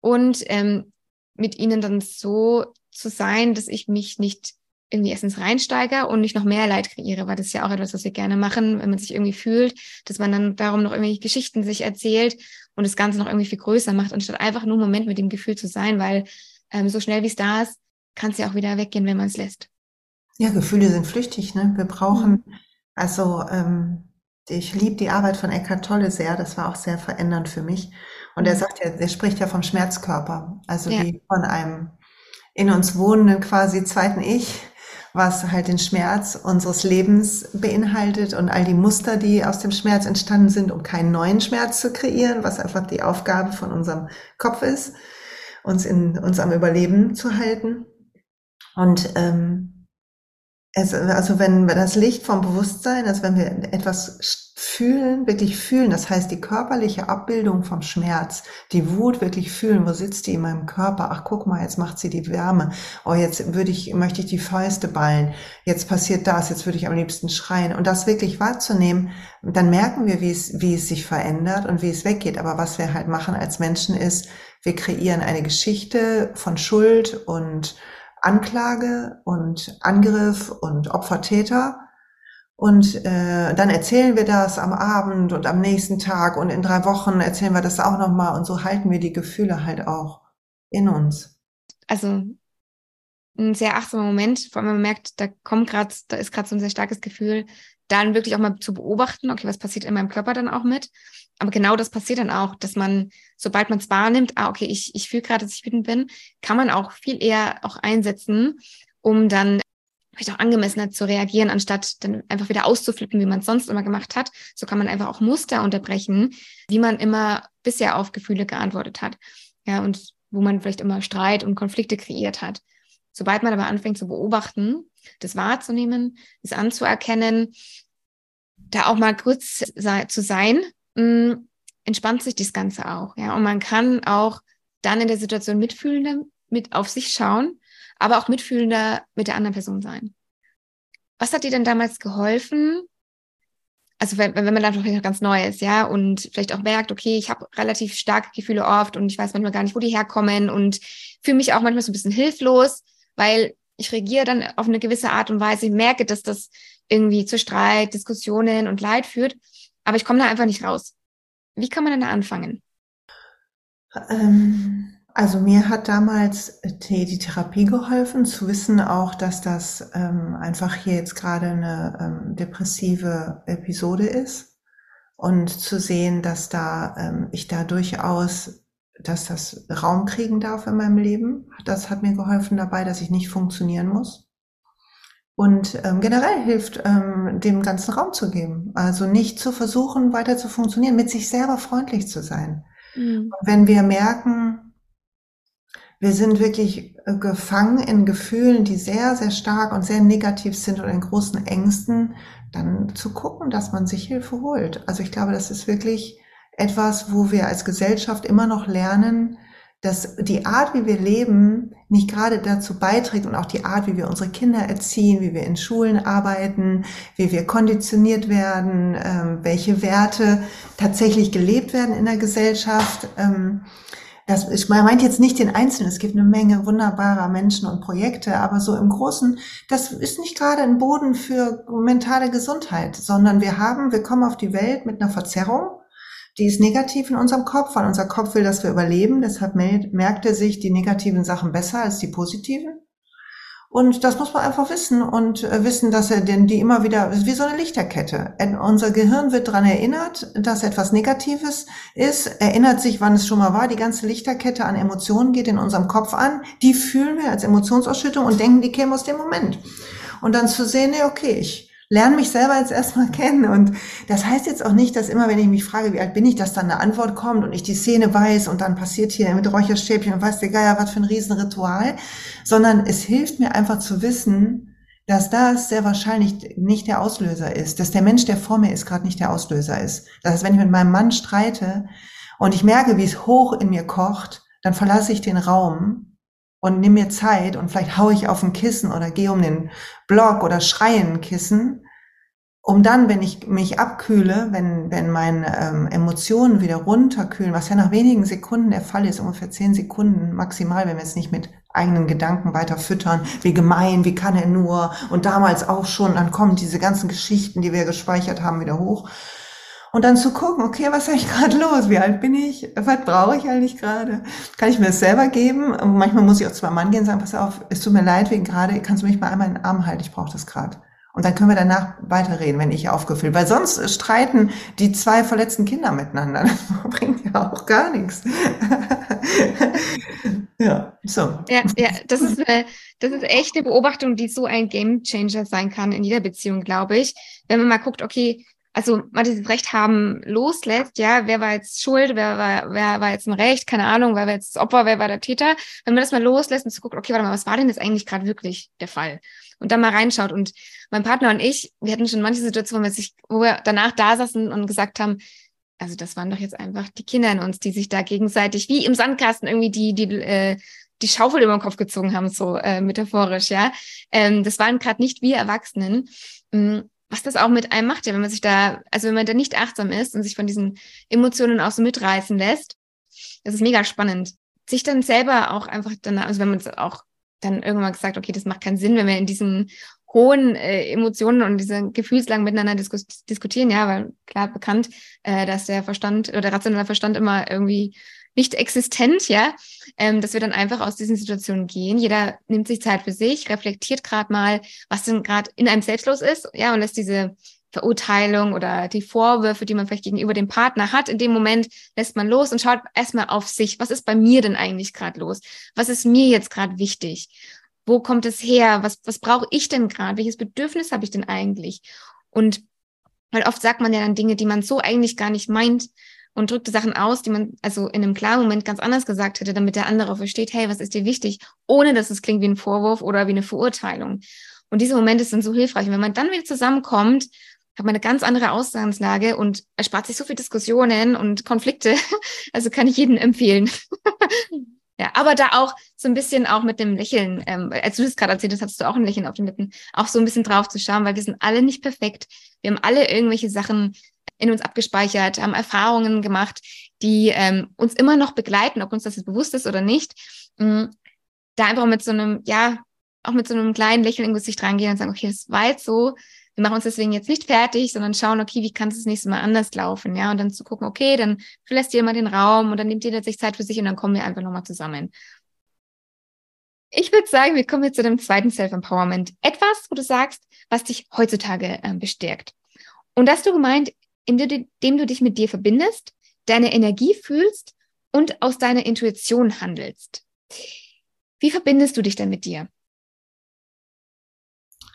und ähm, mit ihnen dann so zu sein, dass ich mich nicht irgendwie erstens reinsteige und nicht noch mehr Leid kreiere, weil das ist ja auch etwas, was wir gerne machen, wenn man sich irgendwie fühlt, dass man dann darum noch irgendwelche Geschichten sich erzählt und das Ganze noch irgendwie viel größer macht, anstatt einfach nur einen Moment mit dem Gefühl zu sein, weil ähm, so schnell wie es da ist, kann es ja auch wieder weggehen, wenn man es lässt. Ja, Gefühle sind flüchtig, ne? Wir brauchen, mhm. also ähm, ich liebe die Arbeit von Eckhart Tolle sehr, das war auch sehr verändernd für mich. Und er mhm. sagt ja, er spricht ja vom Schmerzkörper, also ja. wie von einem in uns wohnenden quasi zweiten Ich, was halt den Schmerz unseres Lebens beinhaltet und all die Muster, die aus dem Schmerz entstanden sind, um keinen neuen Schmerz zu kreieren, was einfach die Aufgabe von unserem Kopf ist, uns in uns am Überleben zu halten. Und ähm, es, also wenn das Licht vom Bewusstsein, also wenn wir etwas fühlen, wirklich fühlen, das heißt die körperliche Abbildung vom Schmerz, die Wut wirklich fühlen, wo sitzt die in meinem Körper? Ach, guck mal, jetzt macht sie die Wärme. Oh, jetzt würde ich, möchte ich die Fäuste ballen. Jetzt passiert das, jetzt würde ich am liebsten schreien. Und das wirklich wahrzunehmen, dann merken wir, wie es, wie es sich verändert und wie es weggeht. Aber was wir halt machen als Menschen ist, wir kreieren eine Geschichte von Schuld und Anklage und Angriff und Opfertäter. Und äh, dann erzählen wir das am Abend und am nächsten Tag und in drei Wochen erzählen wir das auch nochmal und so halten wir die Gefühle halt auch in uns. Also ein sehr achtsamer Moment, vor allem wenn man merkt, da kommt gerade, da ist gerade so ein sehr starkes Gefühl, dann wirklich auch mal zu beobachten, okay, was passiert in meinem Körper dann auch mit. Aber genau das passiert dann auch, dass man, sobald man es wahrnimmt, ah, okay, ich, ich fühle gerade, dass ich wütend bin, kann man auch viel eher auch einsetzen, um dann vielleicht auch angemessener zu reagieren, anstatt dann einfach wieder auszuflippen, wie man es sonst immer gemacht hat. So kann man einfach auch Muster unterbrechen, wie man immer bisher auf Gefühle geantwortet hat. Ja, und wo man vielleicht immer Streit und Konflikte kreiert hat. Sobald man aber anfängt zu beobachten, das wahrzunehmen, das anzuerkennen, da auch mal kurz zu sein, mm, entspannt sich das Ganze auch. Ja, und man kann auch dann in der Situation mitfühlender mit auf sich schauen, aber auch mitfühlender mit der anderen Person sein. Was hat dir denn damals geholfen? Also wenn, wenn man dann vielleicht noch ganz neu ist, ja, und vielleicht auch merkt, okay, ich habe relativ starke Gefühle oft und ich weiß manchmal gar nicht, wo die herkommen und fühle mich auch manchmal so ein bisschen hilflos weil ich reagiere dann auf eine gewisse Art und Weise, ich merke, dass das irgendwie zu Streit, Diskussionen und Leid führt, aber ich komme da einfach nicht raus. Wie kann man denn da anfangen? Ähm, also mir hat damals die, Therapie geholfen, zu wissen auch, dass das ähm, einfach hier jetzt gerade eine ähm, depressive Episode ist und zu sehen, dass da ähm, ich da durchaus dass das Raum kriegen darf in meinem Leben. Das hat mir geholfen dabei, dass ich nicht funktionieren muss. Und ähm, generell hilft, ähm, dem ganzen Raum zu geben. Also nicht zu versuchen, weiter zu funktionieren, mit sich selber freundlich zu sein. Mhm. wenn wir merken, wir sind wirklich äh, gefangen in Gefühlen, die sehr, sehr stark und sehr negativ sind oder in großen Ängsten, dann zu gucken, dass man sich Hilfe holt. Also ich glaube, das ist wirklich etwas, wo wir als Gesellschaft immer noch lernen, dass die Art, wie wir leben, nicht gerade dazu beiträgt und auch die Art, wie wir unsere Kinder erziehen, wie wir in Schulen arbeiten, wie wir konditioniert werden, ähm, welche Werte tatsächlich gelebt werden in der Gesellschaft. Ähm, das, ich meint jetzt nicht den Einzelnen, es gibt eine Menge wunderbarer Menschen und Projekte, aber so im Großen, das ist nicht gerade ein Boden für mentale Gesundheit, sondern wir haben, wir kommen auf die Welt mit einer Verzerrung die ist negativ in unserem Kopf, weil unser Kopf will, dass wir überleben. Deshalb merkt er sich die negativen Sachen besser als die positiven. Und das muss man einfach wissen und äh, wissen, dass er denn die immer wieder, wie so eine Lichterkette. Unser Gehirn wird daran erinnert, dass etwas Negatives ist, erinnert sich, wann es schon mal war. Die ganze Lichterkette an Emotionen geht in unserem Kopf an. Die fühlen wir als Emotionsausschüttung und denken, die kämen aus dem Moment. Und dann zu sehen, nee, okay, ich lerne mich selber jetzt erstmal kennen. Und das heißt jetzt auch nicht, dass immer, wenn ich mich frage, wie alt bin ich, dass dann eine Antwort kommt und ich die Szene weiß und dann passiert hier mit Räucherstäbchen und weiß der Geier, was für ein Riesenritual, sondern es hilft mir einfach zu wissen, dass das sehr wahrscheinlich nicht der Auslöser ist, dass der Mensch, der vor mir ist, gerade nicht der Auslöser ist. Das heißt, wenn ich mit meinem Mann streite und ich merke, wie es hoch in mir kocht, dann verlasse ich den Raum und nimm mir Zeit und vielleicht haue ich auf ein Kissen oder gehe um den Block oder schreie ein Kissen, um dann, wenn ich mich abkühle, wenn, wenn meine ähm, Emotionen wieder runterkühlen, was ja nach wenigen Sekunden der Fall ist, ungefähr zehn Sekunden maximal, wenn wir es nicht mit eigenen Gedanken weiter füttern, wie gemein, wie kann er nur und damals auch schon, dann kommen diese ganzen Geschichten, die wir gespeichert haben, wieder hoch. Und dann zu gucken, okay, was ist eigentlich gerade los? Wie alt bin ich? Was brauche ich eigentlich gerade? Kann ich mir das selber geben? Und manchmal muss ich auch zu meinem Mann gehen und sagen, pass auf, es tut mir leid wegen gerade, kannst du mich mal einmal in den Arm halten, ich brauche das gerade. Und dann können wir danach weiterreden, wenn ich aufgefüllt. Weil sonst streiten die zwei verletzten Kinder miteinander. Das bringt ja auch gar nichts. ja, so. Ja, ja, das ist das ist echt eine Beobachtung, die so ein Game Changer sein kann in jeder Beziehung, glaube ich. Wenn man mal guckt, okay, also man dieses Recht haben loslässt, ja, wer war jetzt schuld, wer war, wer war jetzt ein Recht, keine Ahnung, wer war jetzt das Opfer, wer war der Täter, wenn man das mal loslässt und zu gucken, okay, warte mal, was war denn jetzt eigentlich gerade wirklich der Fall? Und dann mal reinschaut. Und mein Partner und ich, wir hatten schon manche Situationen, wo wir, sich, wo wir danach da saßen und gesagt haben, also das waren doch jetzt einfach die Kinder in uns, die sich da gegenseitig wie im Sandkasten irgendwie die, die, äh, die Schaufel über den Kopf gezogen haben, so äh, metaphorisch, ja. Ähm, das waren gerade nicht wir Erwachsenen. Ähm, was das auch mit einem macht, ja, wenn man sich da, also wenn man da nicht achtsam ist und sich von diesen Emotionen auch so mitreißen lässt, das ist mega spannend. Sich dann selber auch einfach dann, also wenn man es auch dann irgendwann gesagt, okay, das macht keinen Sinn, wenn wir in diesen hohen äh, Emotionen und diese Gefühlslagen miteinander diskus diskutieren. Ja, weil klar bekannt, äh, dass der Verstand oder der rationale Verstand immer irgendwie nicht existent, ja, ähm, dass wir dann einfach aus diesen Situationen gehen. Jeder nimmt sich Zeit für sich, reflektiert gerade mal, was denn gerade in einem selbst los ist, ja, und lässt diese Verurteilung oder die Vorwürfe, die man vielleicht gegenüber dem Partner hat, in dem Moment lässt man los und schaut erstmal auf sich. Was ist bei mir denn eigentlich gerade los? Was ist mir jetzt gerade wichtig? Wo kommt es her? Was, was brauche ich denn gerade? Welches Bedürfnis habe ich denn eigentlich? Und weil oft sagt man ja dann Dinge, die man so eigentlich gar nicht meint und drückte Sachen aus, die man also in einem klaren Moment ganz anders gesagt hätte, damit der andere versteht, hey, was ist dir wichtig, ohne dass es klingt wie ein Vorwurf oder wie eine Verurteilung. Und diese Momente sind so hilfreich. Und wenn man dann wieder zusammenkommt, hat man eine ganz andere Ausgangslage und erspart sich so viel Diskussionen und Konflikte. Also kann ich jedem empfehlen. ja, aber da auch so ein bisschen auch mit dem Lächeln, ähm, als du das gerade erzählt hast, hattest du auch ein Lächeln auf den Lippen, auch so ein bisschen drauf zu schauen, weil wir sind alle nicht perfekt. Wir haben alle irgendwelche Sachen in uns abgespeichert, haben Erfahrungen gemacht, die ähm, uns immer noch begleiten, ob uns das jetzt bewusst ist oder nicht. Mhm. Da einfach mit so einem, ja, auch mit so einem kleinen Lächeln im Gesicht reingehen und sagen, okay, das war jetzt so, wir machen uns deswegen jetzt nicht fertig, sondern schauen, okay, wie kann es das nächste Mal anders laufen, ja, und dann zu gucken, okay, dann verlässt mal den Raum und dann nimmt jeder sich Zeit für sich und dann kommen wir einfach nochmal zusammen. Ich würde sagen, wir kommen jetzt zu dem zweiten Self-Empowerment. Etwas, wo du sagst, was dich heutzutage äh, bestärkt. Und das du gemeint, indem du dich mit dir verbindest, deine Energie fühlst und aus deiner Intuition handelst. Wie verbindest du dich denn mit dir?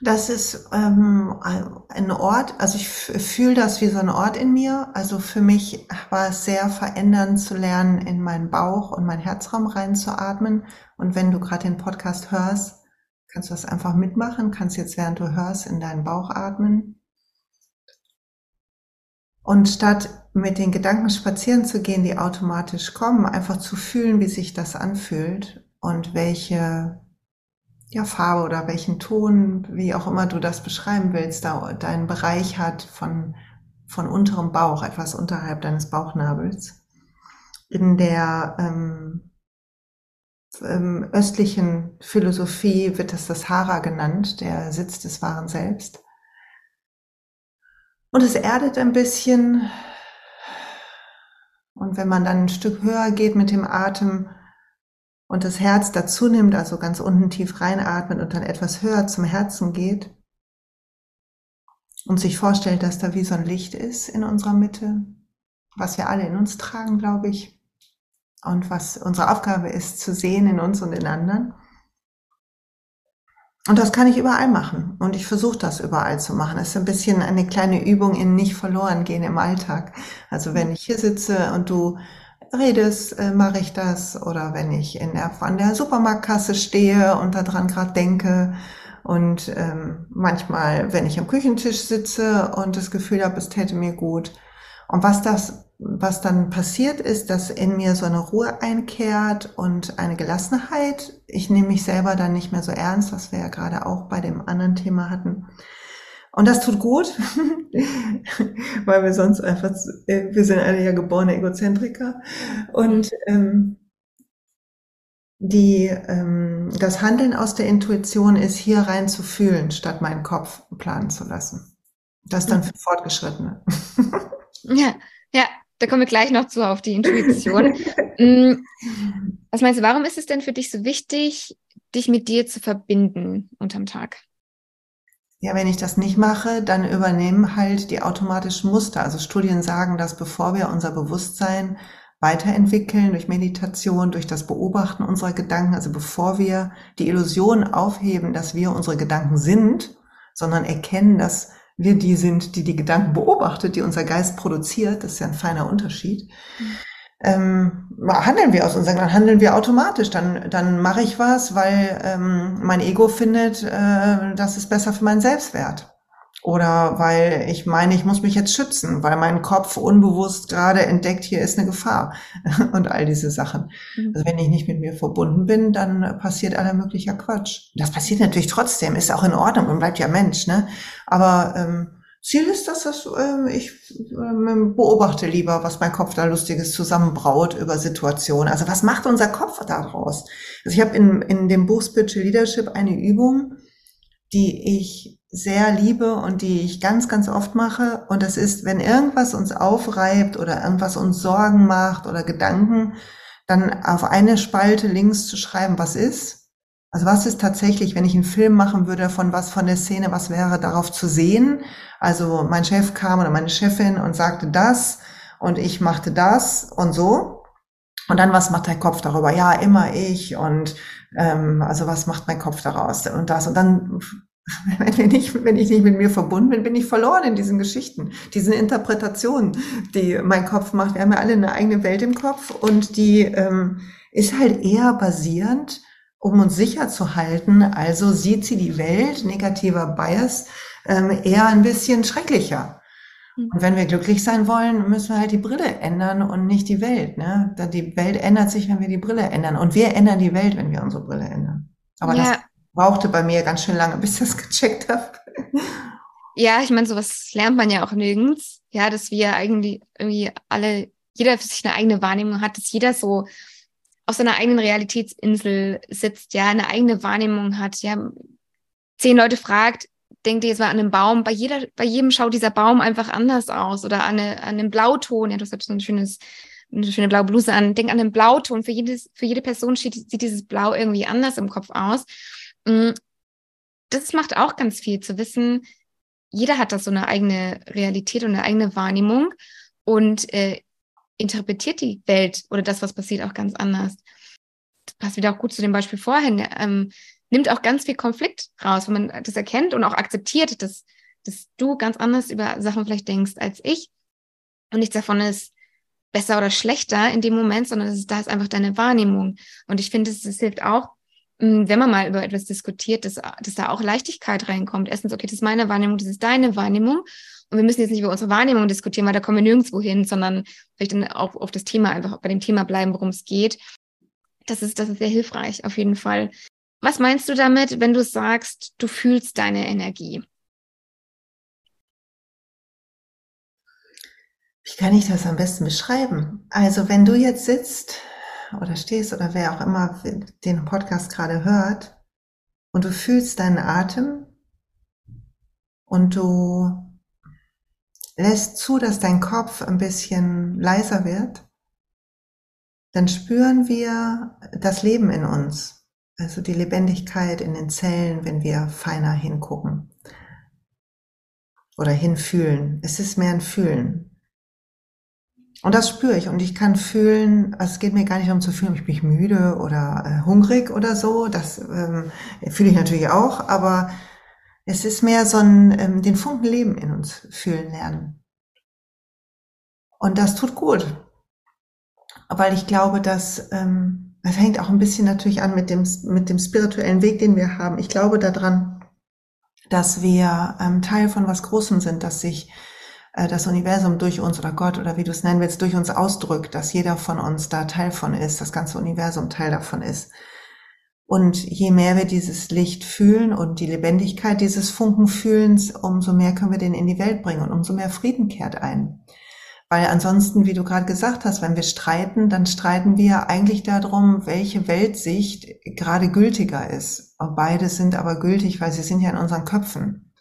Das ist ähm, ein Ort, also ich fühle das wie so ein Ort in mir. Also für mich war es sehr verändernd zu lernen, in meinen Bauch und meinen Herzraum reinzuatmen. Und wenn du gerade den Podcast hörst, kannst du das einfach mitmachen, kannst jetzt während du hörst in deinen Bauch atmen. Und statt mit den Gedanken spazieren zu gehen, die automatisch kommen, einfach zu fühlen, wie sich das anfühlt und welche ja, Farbe oder welchen Ton, wie auch immer du das beschreiben willst, da deinen Bereich hat von, von unterem Bauch, etwas unterhalb deines Bauchnabels. In der ähm, ähm, östlichen Philosophie wird das das Hara genannt, der Sitz des wahren Selbst. Und es erdet ein bisschen. Und wenn man dann ein Stück höher geht mit dem Atem und das Herz dazu nimmt, also ganz unten tief reinatmet und dann etwas höher zum Herzen geht und sich vorstellt, dass da wie so ein Licht ist in unserer Mitte, was wir alle in uns tragen, glaube ich, und was unsere Aufgabe ist, zu sehen in uns und in anderen. Und das kann ich überall machen. Und ich versuche das überall zu machen. Es ist ein bisschen eine kleine Übung in nicht verloren gehen im Alltag. Also wenn ich hier sitze und du redest, äh, mache ich das. Oder wenn ich in der, an der Supermarktkasse stehe und daran gerade denke. Und ähm, manchmal, wenn ich am Küchentisch sitze und das Gefühl habe, es täte mir gut. Und was das was dann passiert ist, dass in mir so eine Ruhe einkehrt und eine Gelassenheit. Ich nehme mich selber dann nicht mehr so ernst, was wir ja gerade auch bei dem anderen Thema hatten. Und das tut gut, weil wir sonst einfach, wir sind alle ja geborene Egozentriker. Und ähm, die, ähm, das Handeln aus der Intuition ist, hier rein zu fühlen, statt meinen Kopf planen zu lassen. Das dann für Fortgeschrittene. ja, ja, da kommen wir gleich noch zu auf die Intuition. Mm, was meinst du, warum ist es denn für dich so wichtig, dich mit dir zu verbinden unterm Tag? Ja, wenn ich das nicht mache, dann übernehmen halt die automatischen Muster. Also Studien sagen, dass bevor wir unser Bewusstsein weiterentwickeln durch Meditation, durch das Beobachten unserer Gedanken, also bevor wir die Illusion aufheben, dass wir unsere Gedanken sind, sondern erkennen, dass wir die sind, die die Gedanken beobachtet, die unser Geist produziert, das ist ja ein feiner Unterschied, mhm. Ähm, handeln wir aus unseren, dann handeln wir automatisch, dann, dann mache ich was, weil ähm, mein Ego findet, äh, das ist besser für meinen Selbstwert. Oder weil ich meine, ich muss mich jetzt schützen, weil mein Kopf unbewusst gerade entdeckt, hier ist eine Gefahr und all diese Sachen. Mhm. Also wenn ich nicht mit mir verbunden bin, dann passiert aller möglicher Quatsch. Das passiert natürlich trotzdem, ist auch in Ordnung und bleibt ja Mensch, ne? Aber ähm, Ziel ist, dass das, äh, ich äh, beobachte lieber, was mein Kopf da Lustiges zusammenbraut über Situationen. Also was macht unser Kopf daraus? Also ich habe in, in dem Buch Spiritual Leadership eine Übung, die ich sehr liebe und die ich ganz, ganz oft mache. Und das ist, wenn irgendwas uns aufreibt oder irgendwas uns Sorgen macht oder Gedanken, dann auf eine Spalte links zu schreiben, was ist. Also was ist tatsächlich, wenn ich einen Film machen würde von was von der Szene, was wäre darauf zu sehen? Also mein Chef kam oder meine Chefin und sagte das und ich machte das und so. Und dann, was macht der Kopf darüber? Ja, immer ich und ähm, also was macht mein Kopf daraus und das. Und dann, wenn ich, wenn ich nicht mit mir verbunden bin, bin ich verloren in diesen Geschichten, diesen Interpretationen, die mein Kopf macht. Wir haben ja alle eine eigene Welt im Kopf und die ähm, ist halt eher basierend, um uns sicher zu halten. Also sieht sie die Welt, negativer Bias, ähm, eher ein bisschen schrecklicher. Mhm. Und wenn wir glücklich sein wollen, müssen wir halt die Brille ändern und nicht die Welt. Ne? Die Welt ändert sich, wenn wir die Brille ändern. Und wir ändern die Welt, wenn wir unsere Brille ändern. Aber ja. das brauchte bei mir ganz schön lange, bis ich das gecheckt habe. Ja, ich meine, sowas lernt man ja auch nirgends. Ja, dass wir eigentlich irgendwie alle, jeder für sich eine eigene Wahrnehmung hat, dass jeder so auf seiner eigenen Realitätsinsel sitzt, ja, eine eigene Wahrnehmung hat, ja, zehn Leute fragt, denkt ihr jetzt mal an einen Baum, bei jeder, bei jedem schaut dieser Baum einfach anders aus oder an, eine, an einen Blauton, ja, du hast so ein schönes, eine schöne blaue Bluse an, denk an den Blauton, für jedes, für jede Person sieht, sieht dieses Blau irgendwie anders im Kopf aus. Mm, das macht auch ganz viel zu wissen, jeder hat da so eine eigene Realität und eine eigene Wahrnehmung. Und äh, interpretiert die Welt oder das, was passiert, auch ganz anders. Das passt wieder auch gut zu dem Beispiel vorhin. Ähm, nimmt auch ganz viel Konflikt raus, wenn man das erkennt und auch akzeptiert, dass, dass du ganz anders über Sachen vielleicht denkst als ich. Und nichts davon ist besser oder schlechter in dem Moment, sondern das ist, da ist einfach deine Wahrnehmung. Und ich finde, es hilft auch, hm, wenn man mal über etwas diskutiert, dass, dass da auch Leichtigkeit reinkommt. Erstens, okay, das ist meine Wahrnehmung, das ist deine Wahrnehmung. Und wir müssen jetzt nicht über unsere Wahrnehmung diskutieren, weil da kommen wir nirgendwo hin, sondern vielleicht dann auch auf das Thema, einfach bei dem Thema bleiben, worum es geht. Das ist, das ist sehr hilfreich, auf jeden Fall. Was meinst du damit, wenn du sagst, du fühlst deine Energie? Wie kann ich das am besten beschreiben? Also wenn du jetzt sitzt oder stehst oder wer auch immer den Podcast gerade hört und du fühlst deinen Atem und du lässt zu, dass dein Kopf ein bisschen leiser wird, dann spüren wir das Leben in uns. Also die Lebendigkeit in den Zellen, wenn wir feiner hingucken oder hinfühlen. Es ist mehr ein Fühlen. Und das spüre ich und ich kann fühlen, also es geht mir gar nicht darum zu fühlen, ich bin müde oder äh, hungrig oder so, das ähm, fühle ich natürlich auch, aber es ist mehr so ein, ähm, den Funken Leben in uns fühlen lernen. Und das tut gut, weil ich glaube, dass ähm, das hängt auch ein bisschen natürlich an mit dem, mit dem spirituellen Weg, den wir haben. Ich glaube daran, dass wir ähm, Teil von was Großem sind, dass sich äh, das Universum durch uns oder Gott oder wie du es nennen willst, durch uns ausdrückt, dass jeder von uns da Teil von ist, das ganze Universum Teil davon ist. Und je mehr wir dieses Licht fühlen und die Lebendigkeit dieses Funkenfühlens, umso mehr können wir den in die Welt bringen und umso mehr Frieden kehrt ein. Weil ansonsten, wie du gerade gesagt hast, wenn wir streiten, dann streiten wir eigentlich darum, welche Weltsicht gerade gültiger ist. Und beide sind aber gültig, weil sie sind ja in unseren Köpfen.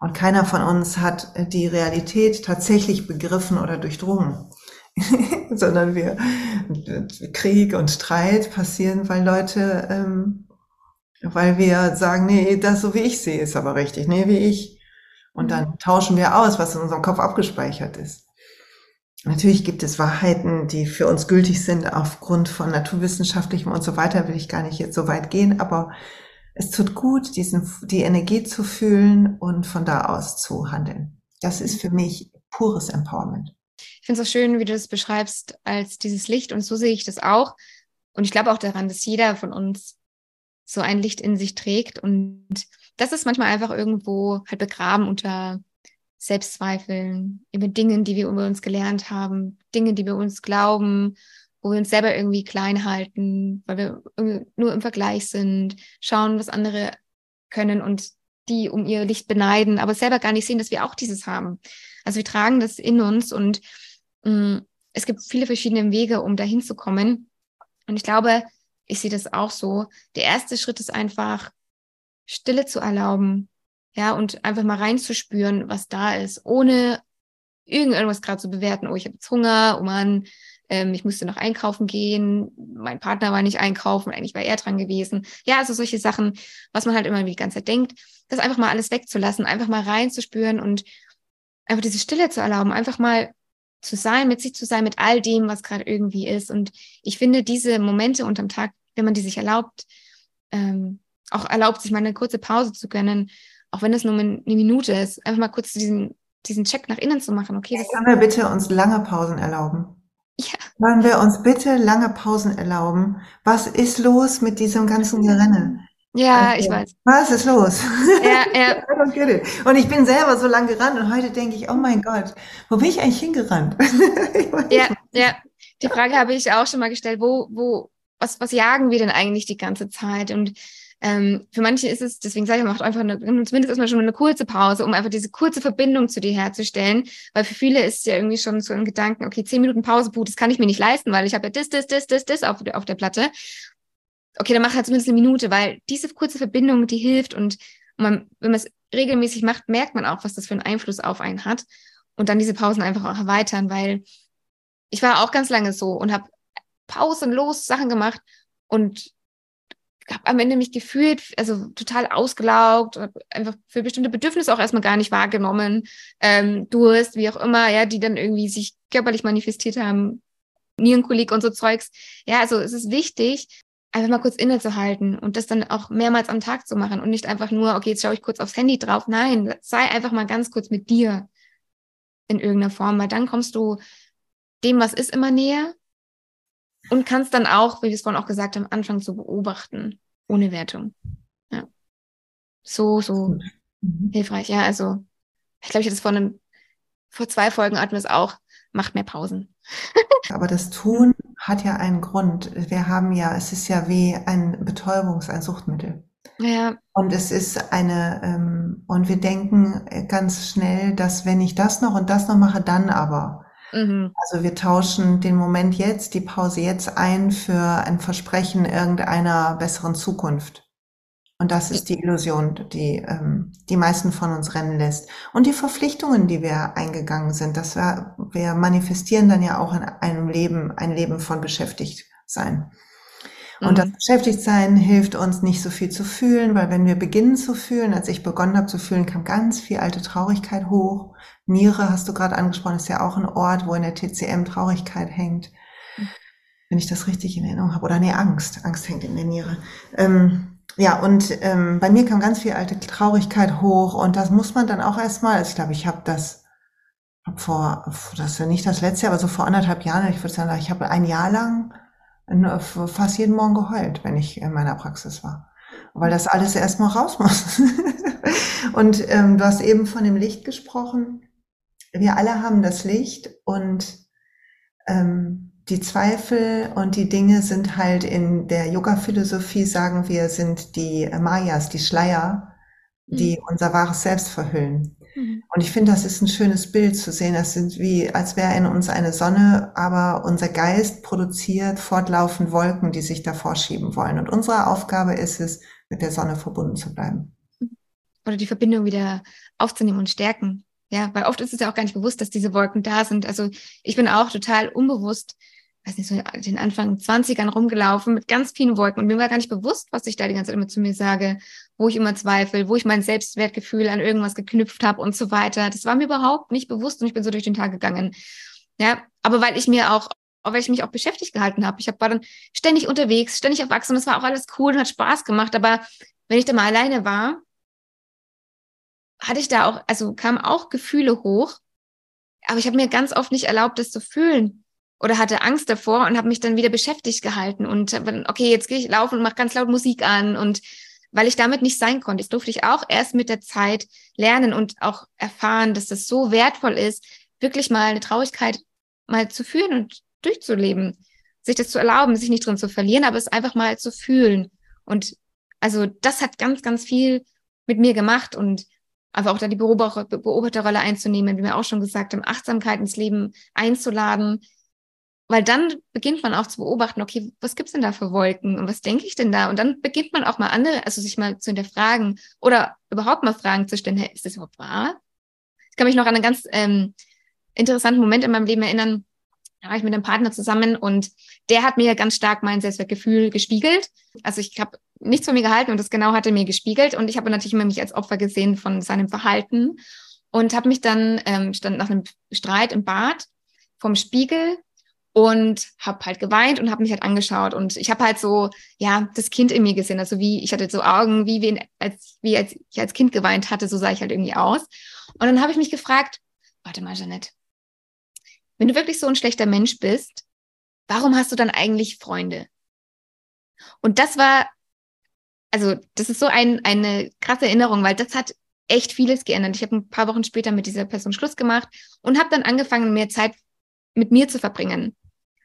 Und keiner von uns hat die Realität tatsächlich begriffen oder durchdrungen. Sondern wir, Krieg und Streit passieren, weil Leute, ähm, weil wir sagen, nee, das so wie ich sehe, ist aber richtig, nee, wie ich. Und dann tauschen wir aus, was in unserem Kopf abgespeichert ist. Natürlich gibt es Wahrheiten, die für uns gültig sind aufgrund von naturwissenschaftlichem und so weiter, will ich gar nicht jetzt so weit gehen, aber es tut gut, diesen, die Energie zu fühlen und von da aus zu handeln. Das ist für mich pures Empowerment. Ich finde es auch schön, wie du das beschreibst als dieses Licht und so sehe ich das auch. Und ich glaube auch daran, dass jeder von uns so ein Licht in sich trägt und das ist manchmal einfach irgendwo halt begraben unter Selbstzweifeln, über Dinge, die wir über uns gelernt haben, Dinge, die wir uns glauben, wo wir uns selber irgendwie klein halten, weil wir nur im Vergleich sind, schauen, was andere können und die um ihr Licht beneiden, aber selber gar nicht sehen, dass wir auch dieses haben. Also wir tragen das in uns und es gibt viele verschiedene Wege, um dahin zu kommen. Und ich glaube, ich sehe das auch so. Der erste Schritt ist einfach, Stille zu erlauben. Ja, und einfach mal reinzuspüren, was da ist, ohne irgendwas gerade zu bewerten. Oh, ich habe jetzt Hunger, oh Mann, ähm, ich musste noch einkaufen gehen, mein Partner war nicht einkaufen, eigentlich war er dran gewesen. Ja, also solche Sachen, was man halt immer die ganze Zeit denkt, das einfach mal alles wegzulassen, einfach mal reinzuspüren und einfach diese Stille zu erlauben, einfach mal zu sein, mit sich zu sein, mit all dem, was gerade irgendwie ist. Und ich finde, diese Momente unterm Tag, wenn man die sich erlaubt, ähm, auch erlaubt, sich mal eine kurze Pause zu gönnen, auch wenn es nur eine Minute ist, einfach mal kurz diesen, diesen Check nach innen zu machen. Okay, was Können wir bitte uns lange Pausen erlauben? Ja. Wollen wir uns bitte lange Pausen erlauben? Was ist los mit diesem ganzen Gerenne? Ja, also, ich weiß. Was ist los? Ja, ja. und ich bin selber so lange gerannt und heute denke ich, oh mein Gott, wo bin ich eigentlich hingerannt? ja, ja. Die Frage habe ich auch schon mal gestellt, wo, wo, was, was jagen wir denn eigentlich die ganze Zeit? Und ähm, für manche ist es, deswegen sage ich, macht einfach eine, zumindest erstmal schon eine kurze Pause, um einfach diese kurze Verbindung zu dir herzustellen. Weil für viele ist es ja irgendwie schon so ein Gedanken, okay, zehn Minuten Pause, puh, das kann ich mir nicht leisten, weil ich habe ja das, das, das, das, das auf, auf der Platte okay, dann mach halt zumindest eine Minute, weil diese kurze Verbindung, die hilft und man, wenn man es regelmäßig macht, merkt man auch, was das für einen Einfluss auf einen hat und dann diese Pausen einfach auch erweitern, weil ich war auch ganz lange so und habe pausenlos Sachen gemacht und habe am Ende mich gefühlt, also total ausgelaugt, einfach für bestimmte Bedürfnisse auch erstmal gar nicht wahrgenommen, ähm, Durst, wie auch immer, ja, die dann irgendwie sich körperlich manifestiert haben, Nierenkolik und so Zeugs. Ja, also es ist wichtig, einfach mal kurz innezuhalten und das dann auch mehrmals am Tag zu machen und nicht einfach nur, okay, jetzt schaue ich kurz aufs Handy drauf. Nein, sei einfach mal ganz kurz mit dir in irgendeiner Form, weil dann kommst du dem, was ist, immer näher und kannst dann auch, wie wir es vorhin auch gesagt haben, anfangen zu beobachten, ohne Wertung. Ja. So, so mhm. hilfreich. Ja, also ich glaube, ich hatte es vor einem, vor zwei Folgen hatten wir es auch, macht mehr Pausen. Aber das Tun hat ja einen Grund. Wir haben ja, es ist ja wie ein Betäubungs-, ein Suchtmittel. Ja. Und es ist eine, ähm, und wir denken ganz schnell, dass wenn ich das noch und das noch mache, dann aber. Mhm. Also wir tauschen den Moment jetzt, die Pause jetzt ein für ein Versprechen irgendeiner besseren Zukunft. Und das ist die Illusion, die ähm, die meisten von uns rennen lässt. Und die Verpflichtungen, die wir eingegangen sind, dass wir, wir manifestieren dann ja auch in einem Leben, ein Leben von beschäftigt sein. Und mhm. das Beschäftigtsein hilft uns nicht so viel zu fühlen, weil wenn wir beginnen zu fühlen, als ich begonnen habe zu fühlen, kam ganz viel alte Traurigkeit hoch. Niere hast du gerade angesprochen, ist ja auch ein Ort, wo in der TCM Traurigkeit hängt. Mhm. Wenn ich das richtig in Erinnerung habe. Oder nee, Angst. Angst hängt in der Niere. Ähm, ja, und ähm, bei mir kam ganz viel alte Traurigkeit hoch und das muss man dann auch erstmal, also ich glaube, ich habe das hab vor, das ist ja nicht das letzte aber so vor anderthalb Jahren, ich würde sagen, ich habe ein Jahr lang fast jeden Morgen geheult, wenn ich in meiner Praxis war. Weil das alles erstmal raus muss. und ähm, du hast eben von dem Licht gesprochen. Wir alle haben das Licht und ähm, die Zweifel und die Dinge sind halt in der Yoga-Philosophie, sagen wir, sind die Mayas, die Schleier, die mhm. unser wahres Selbst verhüllen. Mhm. Und ich finde, das ist ein schönes Bild zu sehen. Das sind wie, als wäre in uns eine Sonne, aber unser Geist produziert fortlaufend Wolken, die sich davor schieben wollen. Und unsere Aufgabe ist es, mit der Sonne verbunden zu bleiben. Oder die Verbindung wieder aufzunehmen und stärken. Ja, weil oft ist es ja auch gar nicht bewusst, dass diese Wolken da sind. Also ich bin auch total unbewusst weiß nicht, so den Anfang 20ern rumgelaufen mit ganz vielen Wolken und mir war gar nicht bewusst, was ich da die ganze Zeit immer zu mir sage, wo ich immer zweifle, wo ich mein Selbstwertgefühl an irgendwas geknüpft habe und so weiter. Das war mir überhaupt nicht bewusst und ich bin so durch den Tag gegangen. Ja, aber weil ich mir auch, weil ich mich auch beschäftigt gehalten habe. Ich hab, war dann ständig unterwegs, ständig erwachsen das war auch alles cool und hat Spaß gemacht. Aber wenn ich da mal alleine war, hatte ich da auch, also kamen auch Gefühle hoch, aber ich habe mir ganz oft nicht erlaubt, das zu fühlen oder hatte Angst davor und habe mich dann wieder beschäftigt gehalten und okay, jetzt gehe ich laufen und mache ganz laut Musik an und weil ich damit nicht sein konnte. Das durfte ich auch erst mit der Zeit lernen und auch erfahren, dass das so wertvoll ist, wirklich mal eine Traurigkeit mal zu fühlen und durchzuleben, sich das zu erlauben, sich nicht drin zu verlieren, aber es einfach mal zu fühlen. Und also das hat ganz, ganz viel mit mir gemacht und einfach auch da die Beobachter, Beobachterrolle einzunehmen, wie wir auch schon gesagt haben, Achtsamkeit ins Leben einzuladen. Weil dann beginnt man auch zu beobachten, okay, was gibt's denn da für Wolken und was denke ich denn da? Und dann beginnt man auch mal andere, also sich mal zu hinterfragen oder überhaupt mal Fragen zu stellen, hey, ist das überhaupt wahr? Ich kann mich noch an einen ganz ähm, interessanten Moment in meinem Leben erinnern. Da war ich mit einem Partner zusammen und der hat mir ganz stark mein Selbstwertgefühl gespiegelt. Also ich habe nichts von mir gehalten und das genau hat er mir gespiegelt. Und ich habe natürlich immer mich als Opfer gesehen von seinem Verhalten und habe mich dann, ähm, stand nach einem Streit im Bad vom Spiegel und habe halt geweint und habe mich halt angeschaut und ich habe halt so ja das Kind in mir gesehen also wie ich hatte so Augen wie wie als wie als ich als Kind geweint hatte so sah ich halt irgendwie aus und dann habe ich mich gefragt warte mal Jeanette wenn du wirklich so ein schlechter Mensch bist warum hast du dann eigentlich Freunde und das war also das ist so ein, eine krasse Erinnerung, weil das hat echt vieles geändert. Ich habe ein paar Wochen später mit dieser Person Schluss gemacht und habe dann angefangen, mehr Zeit mit mir zu verbringen.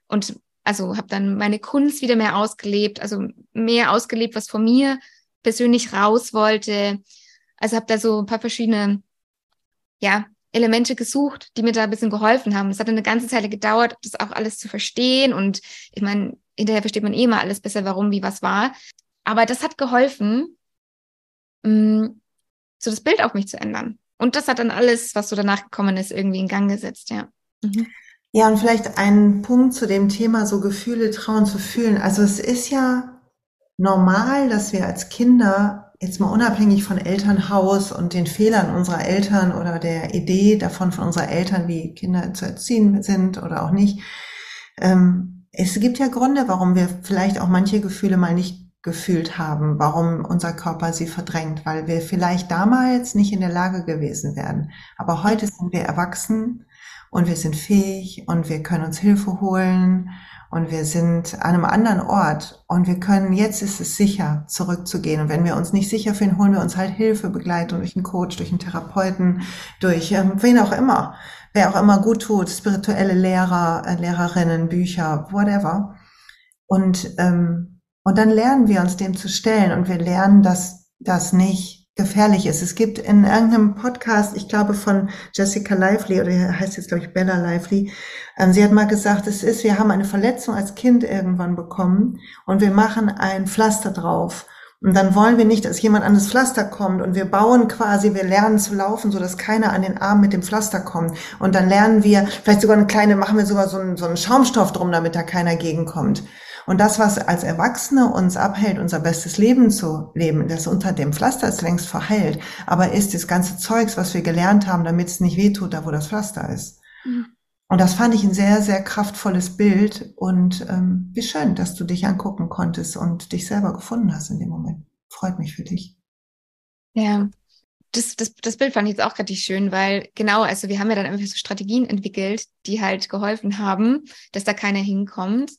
Und also habe dann meine Kunst wieder mehr ausgelebt, also mehr ausgelebt, was von mir persönlich raus wollte. Also habe da so ein paar verschiedene ja, Elemente gesucht, die mir da ein bisschen geholfen haben. Es hat eine ganze Zeit gedauert, das auch alles zu verstehen. Und ich meine, hinterher versteht man eh mal alles besser, warum, wie, was war. Aber das hat geholfen, mh, mm, so das Bild auf mich zu ändern. Und das hat dann alles, was so danach gekommen ist, irgendwie in Gang gesetzt, ja. Mhm. Ja, und vielleicht ein Punkt zu dem Thema, so Gefühle trauen zu fühlen. Also es ist ja normal, dass wir als Kinder jetzt mal unabhängig von Elternhaus und den Fehlern unserer Eltern oder der Idee davon von unserer Eltern, wie Kinder zu erziehen sind oder auch nicht. Ähm, es gibt ja Gründe, warum wir vielleicht auch manche Gefühle mal nicht gefühlt haben, warum unser Körper sie verdrängt, weil wir vielleicht damals nicht in der Lage gewesen wären. Aber heute sind wir erwachsen und wir sind fähig und wir können uns Hilfe holen und wir sind an einem anderen Ort und wir können, jetzt ist es sicher, zurückzugehen. Und wenn wir uns nicht sicher fühlen, holen wir uns halt Hilfe, Begleitung durch einen Coach, durch einen Therapeuten, durch ähm, wen auch immer, wer auch immer gut tut, spirituelle Lehrer, äh, Lehrerinnen, Bücher, whatever. Und ähm, und dann lernen wir uns dem zu stellen und wir lernen, dass das nicht gefährlich ist. Es gibt in irgendeinem Podcast, ich glaube von Jessica Lively oder heißt jetzt glaube ich Bella Lively, ähm, sie hat mal gesagt, es ist, wir haben eine Verletzung als Kind irgendwann bekommen und wir machen ein Pflaster drauf. Und dann wollen wir nicht, dass jemand an das Pflaster kommt und wir bauen quasi, wir lernen zu laufen, so dass keiner an den Arm mit dem Pflaster kommt. Und dann lernen wir, vielleicht sogar eine kleine, machen wir sogar so einen, so einen Schaumstoff drum, damit da keiner gegenkommt. Und das, was als Erwachsene uns abhält, unser bestes Leben zu leben, das unter dem Pflaster ist längst verheilt, aber ist das ganze Zeugs, was wir gelernt haben, damit es nicht wehtut, da wo das Pflaster ist. Mhm. Und das fand ich ein sehr, sehr kraftvolles Bild und ähm, wie schön, dass du dich angucken konntest und dich selber gefunden hast in dem Moment. Freut mich für dich. Ja, das, das, das Bild fand ich jetzt auch richtig schön, weil genau, also wir haben ja dann einfach so Strategien entwickelt, die halt geholfen haben, dass da keiner hinkommt.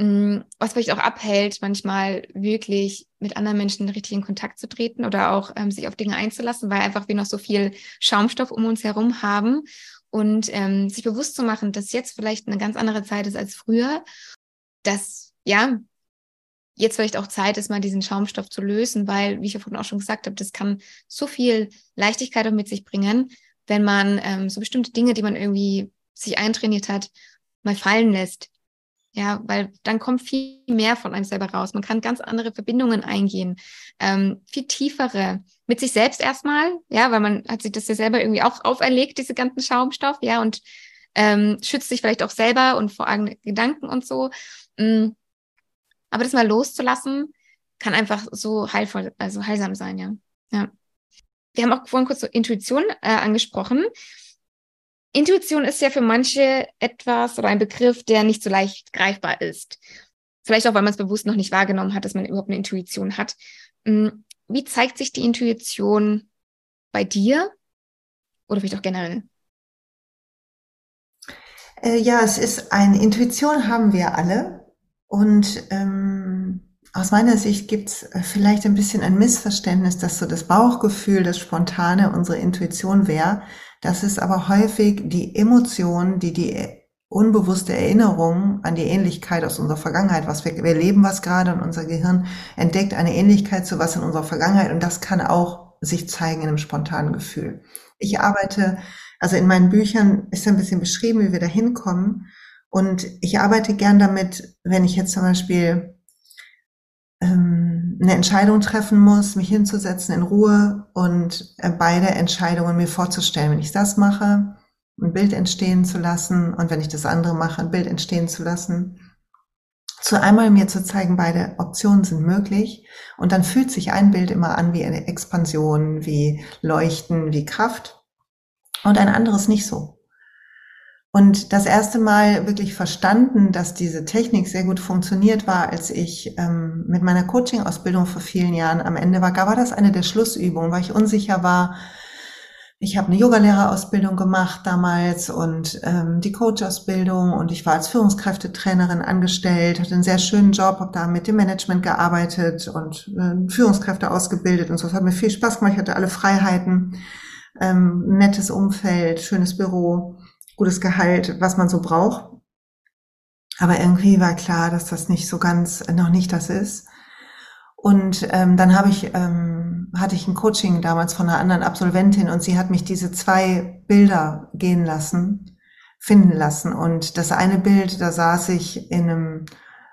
Mm, was vielleicht auch abhält, manchmal wirklich mit anderen Menschen richtig in Kontakt zu treten oder auch ähm, sich auf Dinge einzulassen, weil einfach wir noch so viel Schaumstoff um uns herum haben. Und ähm, sich bewusst zu machen, dass jetzt vielleicht eine ganz andere Zeit ist als früher, dass ja jetzt vielleicht auch Zeit ist, mal diesen Schaumstoff zu lösen, weil, wie ich ja vorhin auch schon gesagt habe, das kann so viel Leichtigkeit auch mit sich bringen, wenn man ähm, so bestimmte Dinge, die man irgendwie sich eintrainiert hat, mal fallen lässt ja, weil dann kommt viel mehr von einem selber raus. Man kann ganz andere Verbindungen eingehen, ähm, viel tiefere mit sich selbst erstmal, ja, weil man hat sich das ja selber irgendwie auch auferlegt, diese ganzen Schaumstoff, ja, und ähm, schützt sich vielleicht auch selber und vor eigenen Gedanken und so. Mhm. Aber das mal loszulassen, kann einfach so heilvoll, also heilsam sein, ja. ja. Wir haben auch vorhin kurz so Intuition äh, angesprochen. Intuition ist ja für manche etwas oder ein Begriff, der nicht so leicht greifbar ist. Vielleicht auch, weil man es bewusst noch nicht wahrgenommen hat, dass man überhaupt eine Intuition hat. Hm, wie zeigt sich die Intuition bei dir oder vielleicht auch generell? Äh, ja, es ist eine Intuition haben wir alle und ähm, aus meiner Sicht gibt es äh, vielleicht ein bisschen ein Missverständnis, dass so das Bauchgefühl, das Spontane unsere Intuition wäre. Das ist aber häufig die Emotion, die die unbewusste Erinnerung an die Ähnlichkeit aus unserer Vergangenheit, was wir, wir leben was gerade und unser Gehirn entdeckt eine Ähnlichkeit zu was in unserer Vergangenheit und das kann auch sich zeigen in einem spontanen Gefühl. Ich arbeite, also in meinen Büchern ist ein bisschen beschrieben, wie wir da hinkommen. Und ich arbeite gern damit, wenn ich jetzt zum Beispiel ähm, eine Entscheidung treffen muss, mich hinzusetzen in Ruhe und äh, beide Entscheidungen mir vorzustellen. Wenn ich das mache, ein Bild entstehen zu lassen und wenn ich das andere mache, ein Bild entstehen zu lassen. Zu einmal mir zu zeigen, beide Optionen sind möglich und dann fühlt sich ein Bild immer an wie eine Expansion, wie Leuchten, wie Kraft und ein anderes nicht so. Und das erste Mal wirklich verstanden, dass diese Technik sehr gut funktioniert war, als ich ähm, mit meiner Coaching-Ausbildung vor vielen Jahren am Ende war, war das eine der Schlussübungen, weil ich unsicher war, ich habe eine Yogalehrerausbildung gemacht damals und ähm, die Coach-Ausbildung und ich war als Führungskräftetrainerin angestellt, hatte einen sehr schönen Job, habe da mit dem Management gearbeitet und äh, Führungskräfte ausgebildet und so. Es hat mir viel Spaß gemacht, ich hatte alle Freiheiten, ähm, nettes Umfeld, schönes Büro, gutes Gehalt, was man so braucht. Aber irgendwie war klar, dass das nicht so ganz, noch nicht das ist. Und ähm, dann habe ich, ähm, hatte ich ein Coaching damals von einer anderen Absolventin und sie hat mich diese zwei Bilder gehen lassen, finden lassen. Und das eine Bild, da saß ich in einem,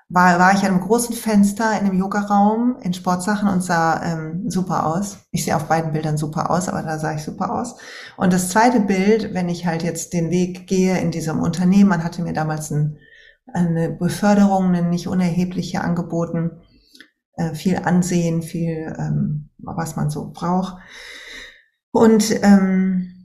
war, war ich an einem großen Fenster in einem Yoga-Raum in Sportsachen und sah ähm, super aus. Ich sehe auf beiden Bildern super aus, aber da sah ich super aus. Und das zweite Bild, wenn ich halt jetzt den Weg gehe in diesem Unternehmen, man hatte mir damals ein, eine Beförderung, eine nicht unerhebliche angeboten äh, viel Ansehen, viel, ähm, was man so braucht. Und ähm,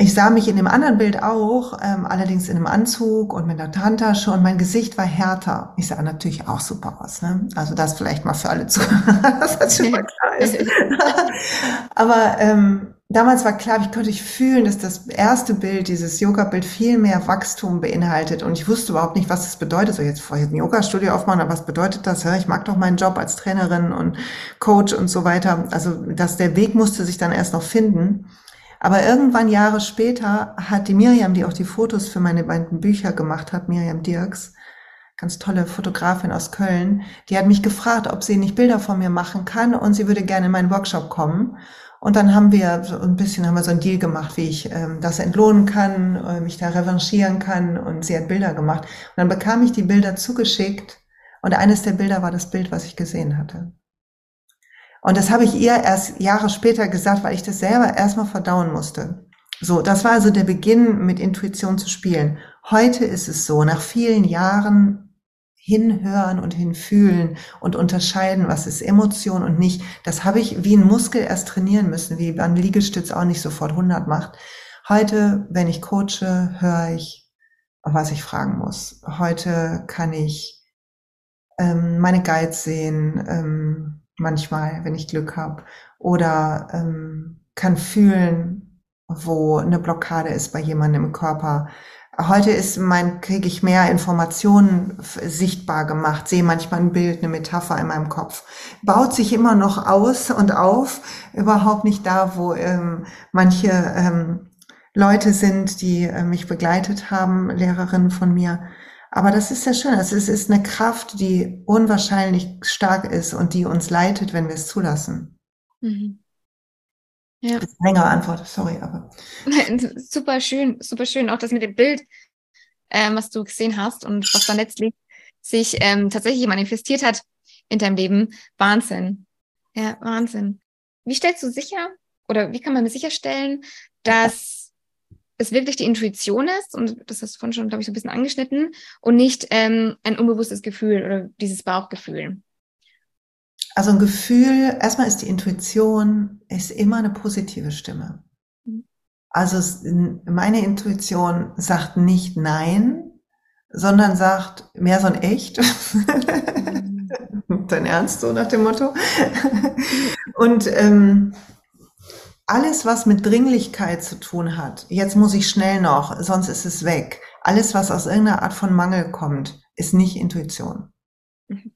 ich sah mich in dem anderen Bild auch, ähm, allerdings in einem Anzug und mit einer Handtasche und mein Gesicht war härter. Ich sah natürlich auch super aus. Ne? Also das vielleicht mal für alle zu, das schon mal klar ist. Aber ähm, damals war klar, ich konnte ich fühlen, dass das erste Bild, dieses Yoga-Bild, viel mehr Wachstum beinhaltet. Und ich wusste überhaupt nicht, was das bedeutet. So jetzt vorher ein Yoga-Studio aufmachen, aber was bedeutet das? Ich mag doch meinen Job als Trainerin und Coach und so weiter. Also, dass der Weg musste sich dann erst noch finden. Aber irgendwann Jahre später hat die Miriam, die auch die Fotos für meine beiden Bücher gemacht hat, Miriam Dirks, ganz tolle Fotografin aus Köln, die hat mich gefragt, ob sie nicht Bilder von mir machen kann und sie würde gerne in meinen Workshop kommen. Und dann haben wir so ein bisschen haben wir so ein Deal gemacht, wie ich ähm, das entlohnen kann, äh, mich da revanchieren kann. Und sie hat Bilder gemacht. Und dann bekam ich die Bilder zugeschickt. Und eines der Bilder war das Bild, was ich gesehen hatte. Und das habe ich ihr erst Jahre später gesagt, weil ich das selber erstmal verdauen musste. So, das war also der Beginn, mit Intuition zu spielen. Heute ist es so, nach vielen Jahren hinhören und hinfühlen und unterscheiden, was ist Emotion und nicht. Das habe ich wie ein Muskel erst trainieren müssen, wie man Liegestütz auch nicht sofort 100 macht. Heute, wenn ich coache, höre ich, was ich fragen muss. Heute kann ich ähm, meine Guides sehen, ähm, manchmal, wenn ich Glück habe, oder ähm, kann fühlen, wo eine Blockade ist bei jemandem im Körper Heute ist mein, kriege ich mehr Informationen sichtbar gemacht, sehe manchmal ein Bild, eine Metapher in meinem Kopf. Baut sich immer noch aus und auf, überhaupt nicht da, wo ähm, manche ähm, Leute sind, die äh, mich begleitet haben, Lehrerinnen von mir. Aber das ist sehr schön. Es ist, ist eine Kraft, die unwahrscheinlich stark ist und die uns leitet, wenn wir es zulassen. Mhm. Ja. Das ist eine längere Antwort, sorry, aber. super schön, super schön. Auch das mit dem Bild, ähm, was du gesehen hast und was dann letztlich sich ähm, tatsächlich manifestiert hat in deinem Leben. Wahnsinn. Ja, Wahnsinn. Wie stellst du sicher oder wie kann man sicherstellen, dass es wirklich die Intuition ist, und das hast du vorhin schon, glaube ich, so ein bisschen angeschnitten, und nicht ähm, ein unbewusstes Gefühl oder dieses Bauchgefühl? Also ein Gefühl, erstmal ist die Intuition, ist immer eine positive Stimme. Mhm. Also meine Intuition sagt nicht nein, sondern sagt mehr so ein echt. Mhm. Dein Ernst, so nach dem Motto. Und ähm, alles, was mit Dringlichkeit zu tun hat, jetzt muss ich schnell noch, sonst ist es weg. Alles, was aus irgendeiner Art von Mangel kommt, ist nicht Intuition. Mhm.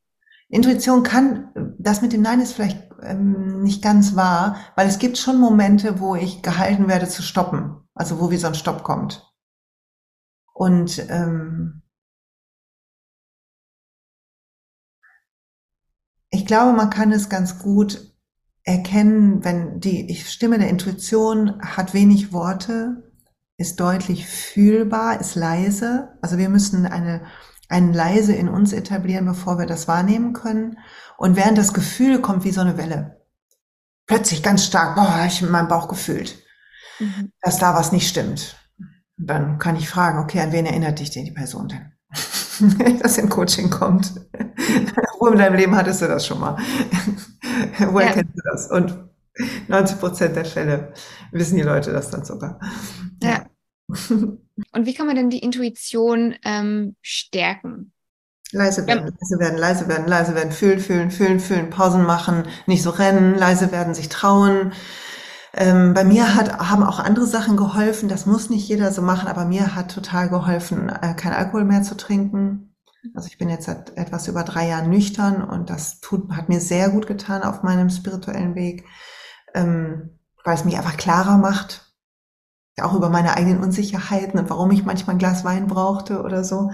Intuition kann, das mit dem Nein ist vielleicht ähm, nicht ganz wahr, weil es gibt schon Momente, wo ich gehalten werde zu stoppen, also wo wie so ein Stopp kommt. Und ähm, ich glaube, man kann es ganz gut erkennen, wenn die Stimme der Intuition hat wenig Worte, ist deutlich fühlbar, ist leise. Also wir müssen eine, ein leise in uns etablieren, bevor wir das wahrnehmen können. Und während das Gefühl kommt wie so eine Welle. Plötzlich ganz stark, boah, ich in meinem Bauch gefühlt, mhm. dass da was nicht stimmt. dann kann ich fragen, okay, an wen erinnert dich denn die Person denn? dass in Coaching kommt. Wo in deinem Leben hattest du das schon mal? Woher ja. kennst du das? Und 90 Prozent der Fälle wissen die Leute das dann sogar. Ja. Und wie kann man denn die Intuition ähm, stärken? Leise werden, ja. leise werden, leise werden, leise werden, fühlen, fühlen, fühlen, fühlen, Pausen machen, nicht so rennen, leise werden, sich trauen. Ähm, bei mir hat, haben auch andere Sachen geholfen. Das muss nicht jeder so machen, aber mir hat total geholfen, äh, kein Alkohol mehr zu trinken. Also ich bin jetzt seit etwas über drei Jahren nüchtern und das tut, hat mir sehr gut getan auf meinem spirituellen Weg, ähm, weil es mich einfach klarer macht, auch über meine eigenen Unsicherheiten und warum ich manchmal ein Glas Wein brauchte oder so.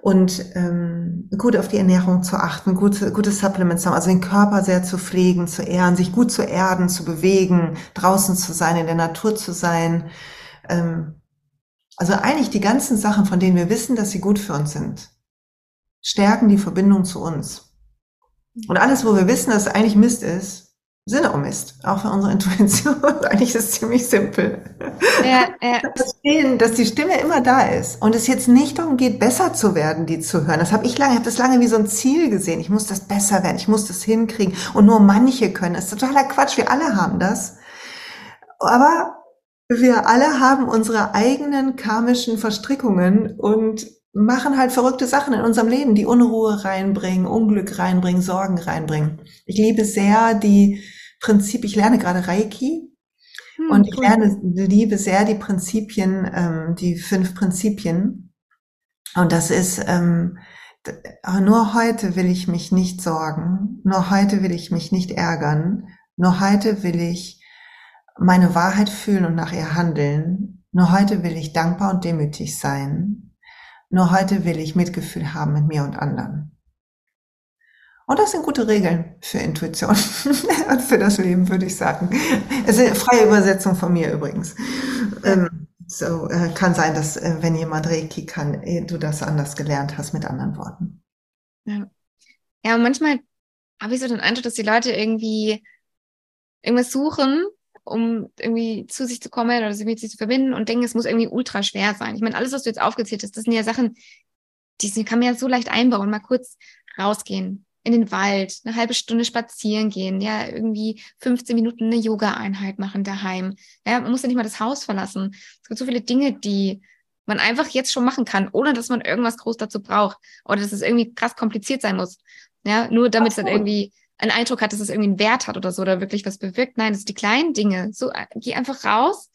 Und ähm, gut auf die Ernährung zu achten, gute, gute Supplements haben, also den Körper sehr zu pflegen, zu ehren, sich gut zu erden, zu bewegen, draußen zu sein, in der Natur zu sein. Ähm, also eigentlich die ganzen Sachen, von denen wir wissen, dass sie gut für uns sind stärken die Verbindung zu uns. Und alles, wo wir wissen, dass es eigentlich Mist ist, Sinne um Mist, auch für unsere Intuition. eigentlich ist es ziemlich simpel. Ja, ja. Verstehen, dass die Stimme immer da ist und es jetzt nicht darum geht, besser zu werden, die zu hören. Das habe ich lange, ich habe das lange wie so ein Ziel gesehen. Ich muss das besser werden, ich muss das hinkriegen und nur manche können. Das ist totaler Quatsch. Wir alle haben das. Aber wir alle haben unsere eigenen karmischen Verstrickungen und machen halt verrückte Sachen in unserem Leben, die Unruhe reinbringen, Unglück reinbringen, Sorgen reinbringen. Ich liebe sehr die Prinzip, ich lerne gerade Reiki hm, und ich cool. lerne, liebe sehr die Prinzipien, ähm, die fünf Prinzipien. Und das ist, ähm, nur heute will ich mich nicht sorgen, nur heute will ich mich nicht ärgern, nur heute will ich meine Wahrheit fühlen und nach ihr handeln, nur heute will ich dankbar und demütig sein, nur heute will ich Mitgefühl haben mit mir und anderen. Und das sind gute Regeln für Intuition und für das Leben, würde ich sagen. Es ist eine freie Übersetzung von mir übrigens. Ähm, so äh, kann sein, dass äh, wenn jemand Reiki kann, äh, du das anders gelernt hast mit anderen Worten. Ja, ja manchmal habe ich so den Eindruck, dass die Leute irgendwie irgendwas suchen um irgendwie zu sich zu kommen oder sich mit sich zu verbinden und denken, es muss irgendwie ultra schwer sein. Ich meine, alles, was du jetzt aufgezählt hast, das sind ja Sachen, die kann man ja so leicht einbauen. Mal kurz rausgehen in den Wald, eine halbe Stunde spazieren gehen, ja, irgendwie 15 Minuten eine Yoga-Einheit machen daheim. Ja, man muss ja nicht mal das Haus verlassen. Es gibt so viele Dinge, die man einfach jetzt schon machen kann, ohne dass man irgendwas groß dazu braucht oder dass es irgendwie krass kompliziert sein muss. Ja, nur damit es dann irgendwie einen Eindruck hat, dass es irgendwie einen Wert hat oder so oder wirklich was bewirkt. Nein, das sind die kleinen Dinge. So, äh, geh einfach raus,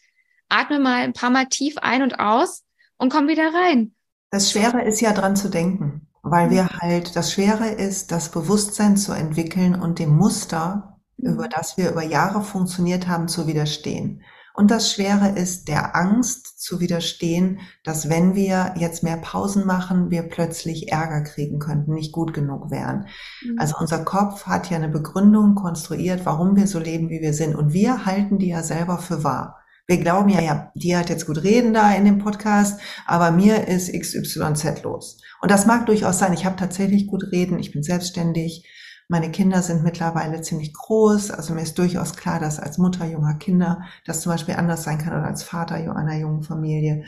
atme mal ein paar Mal tief ein und aus und komm wieder rein. Das Schwere ist ja dran zu denken, weil wir halt, das Schwere ist, das Bewusstsein zu entwickeln und dem Muster, über mhm. das wir über Jahre funktioniert haben, zu widerstehen. Und das Schwere ist der Angst zu widerstehen, dass wenn wir jetzt mehr Pausen machen, wir plötzlich Ärger kriegen könnten, nicht gut genug wären. Mhm. Also unser Kopf hat ja eine Begründung konstruiert, warum wir so leben, wie wir sind. Und wir halten die ja selber für wahr. Wir glauben ja, ja, die hat jetzt gut reden da in dem Podcast, aber mir ist XYZ los. Und das mag durchaus sein. Ich habe tatsächlich gut reden. Ich bin selbstständig. Meine Kinder sind mittlerweile ziemlich groß, also mir ist durchaus klar, dass als Mutter junger Kinder das zum Beispiel anders sein kann oder als Vater einer jungen Familie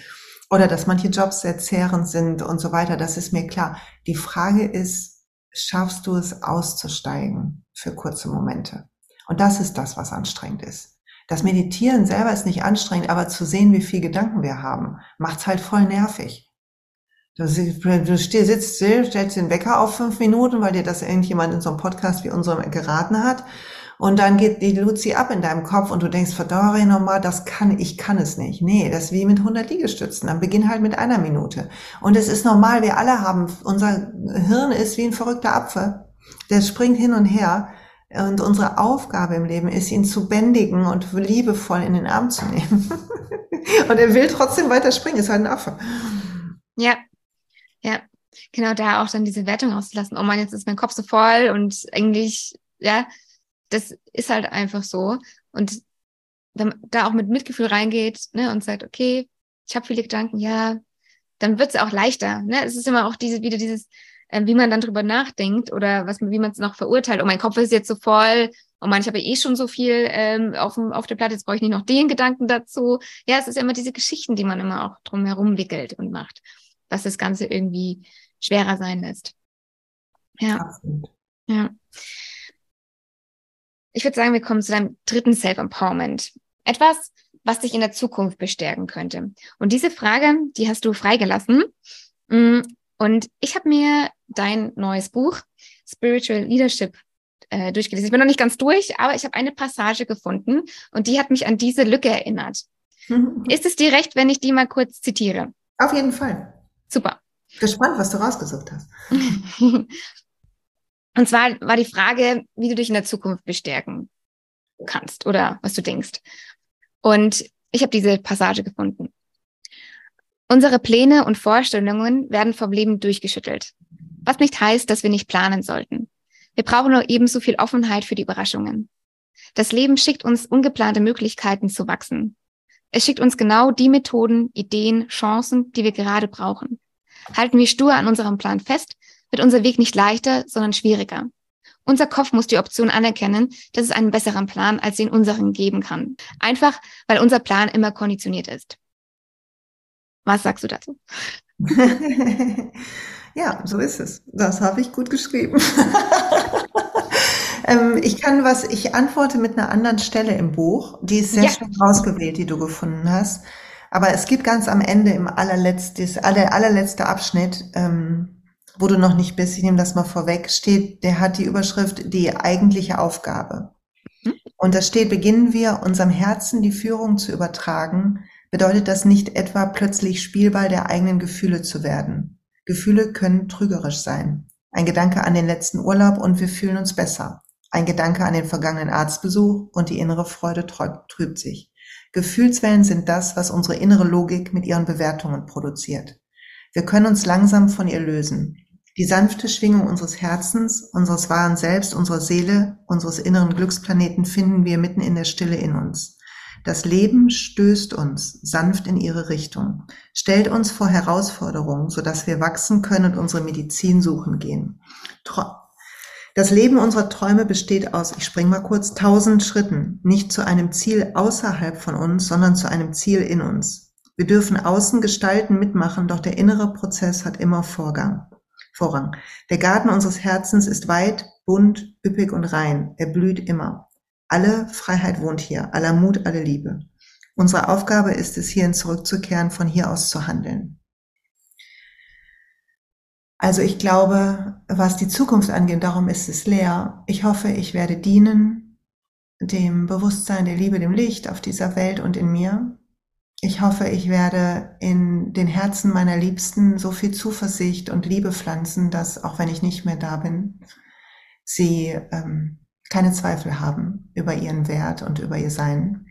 oder dass manche Jobs sehr zehrend sind und so weiter. Das ist mir klar. Die Frage ist, schaffst du es auszusteigen für kurze Momente? Und das ist das, was anstrengend ist. Das Meditieren selber ist nicht anstrengend, aber zu sehen, wie viel Gedanken wir haben, macht's halt voll nervig. Du, sitzt still, stellst den Wecker auf fünf Minuten, weil dir das irgendjemand in so einem Podcast wie unserem geraten hat. Und dann geht die Luzi ab in deinem Kopf und du denkst, verdammt nochmal, das kann, ich kann es nicht. Nee, das ist wie mit 100 Liegestützen. Dann beginn halt mit einer Minute. Und es ist normal, wir alle haben, unser Hirn ist wie ein verrückter Apfel. Der springt hin und her. Und unsere Aufgabe im Leben ist, ihn zu bändigen und liebevoll in den Arm zu nehmen. und er will trotzdem weiter springen, ist halt ein Affe. Ja, ja, genau da auch dann diese Wertung auszulassen. Oh man, jetzt ist mein Kopf so voll und eigentlich, ja, das ist halt einfach so. Und wenn man da auch mit Mitgefühl reingeht ne, und sagt, okay, ich habe viele Gedanken, ja, dann wird es auch leichter. Ne? Es ist immer auch diese, wieder dieses, äh, wie man dann drüber nachdenkt oder was, wie man es noch verurteilt. Oh, mein Kopf ist jetzt so voll. Oh man, ich habe eh schon so viel ähm, auf, dem, auf der Platte, jetzt brauche ich nicht noch den Gedanken dazu. Ja, es ist immer diese Geschichten, die man immer auch drum herum wickelt und macht, was das Ganze irgendwie schwerer sein lässt. Ja. Absolut. Ja. Ich würde sagen, wir kommen zu deinem dritten Self-Empowerment. Etwas, was dich in der Zukunft bestärken könnte. Und diese Frage, die hast du freigelassen. Mm, und ich habe mir dein neues Buch Spiritual Leadership äh, durchgelesen. Ich bin noch nicht ganz durch, aber ich habe eine Passage gefunden und die hat mich an diese Lücke erinnert. Mhm. Ist es dir recht, wenn ich die mal kurz zitiere? Auf jeden Fall. Super. Gespannt, was du rausgesucht hast. und zwar war die Frage, wie du dich in der Zukunft bestärken kannst oder was du denkst. Und ich habe diese Passage gefunden. Unsere Pläne und Vorstellungen werden vom Leben durchgeschüttelt. Was nicht heißt, dass wir nicht planen sollten. Wir brauchen nur ebenso viel Offenheit für die Überraschungen. Das Leben schickt uns ungeplante Möglichkeiten zu wachsen. Es schickt uns genau die Methoden, Ideen, Chancen, die wir gerade brauchen. Halten wir stur an unserem Plan fest, wird unser Weg nicht leichter, sondern schwieriger. Unser Kopf muss die Option anerkennen, dass es einen besseren Plan als den unseren geben kann. Einfach, weil unser Plan immer konditioniert ist. Was sagst du dazu? ja, so ist es. Das habe ich gut geschrieben. ähm, ich kann was, ich antworte mit einer anderen Stelle im Buch. Die ist sehr ja. schön rausgewählt, die du gefunden hast. Aber es gibt ganz am Ende im allerletzten, aller, allerletzte Abschnitt, ähm, wo du noch nicht bist, ich nehme das mal vorweg, steht, der hat die Überschrift die eigentliche Aufgabe. Mhm. Und da steht, beginnen wir unserem Herzen die Führung zu übertragen, bedeutet das nicht etwa plötzlich Spielball der eigenen Gefühle zu werden. Gefühle können trügerisch sein. Ein Gedanke an den letzten Urlaub und wir fühlen uns besser. Ein Gedanke an den vergangenen Arztbesuch und die innere Freude trübt sich. Gefühlswellen sind das, was unsere innere Logik mit ihren Bewertungen produziert. Wir können uns langsam von ihr lösen. Die sanfte Schwingung unseres Herzens, unseres wahren Selbst, unserer Seele, unseres inneren Glücksplaneten finden wir mitten in der Stille in uns. Das Leben stößt uns sanft in ihre Richtung, stellt uns vor Herausforderungen, sodass wir wachsen können und unsere Medizin suchen gehen. Das Leben unserer Träume besteht aus, ich spring mal kurz, tausend Schritten, nicht zu einem Ziel außerhalb von uns, sondern zu einem Ziel in uns. Wir dürfen außen gestalten, mitmachen, doch der innere Prozess hat immer Vorgang. Vorrang. Der Garten unseres Herzens ist weit, bunt, üppig und rein. Er blüht immer. Alle Freiheit wohnt hier, aller Mut, alle Liebe. Unsere Aufgabe ist es, hierhin zurückzukehren, von hier aus zu handeln. Also ich glaube, was die Zukunft angeht, darum ist es leer. Ich hoffe, ich werde dienen dem Bewusstsein der Liebe, dem Licht auf dieser Welt und in mir. Ich hoffe, ich werde in den Herzen meiner Liebsten so viel Zuversicht und Liebe pflanzen, dass auch wenn ich nicht mehr da bin, sie ähm, keine Zweifel haben über ihren Wert und über ihr Sein.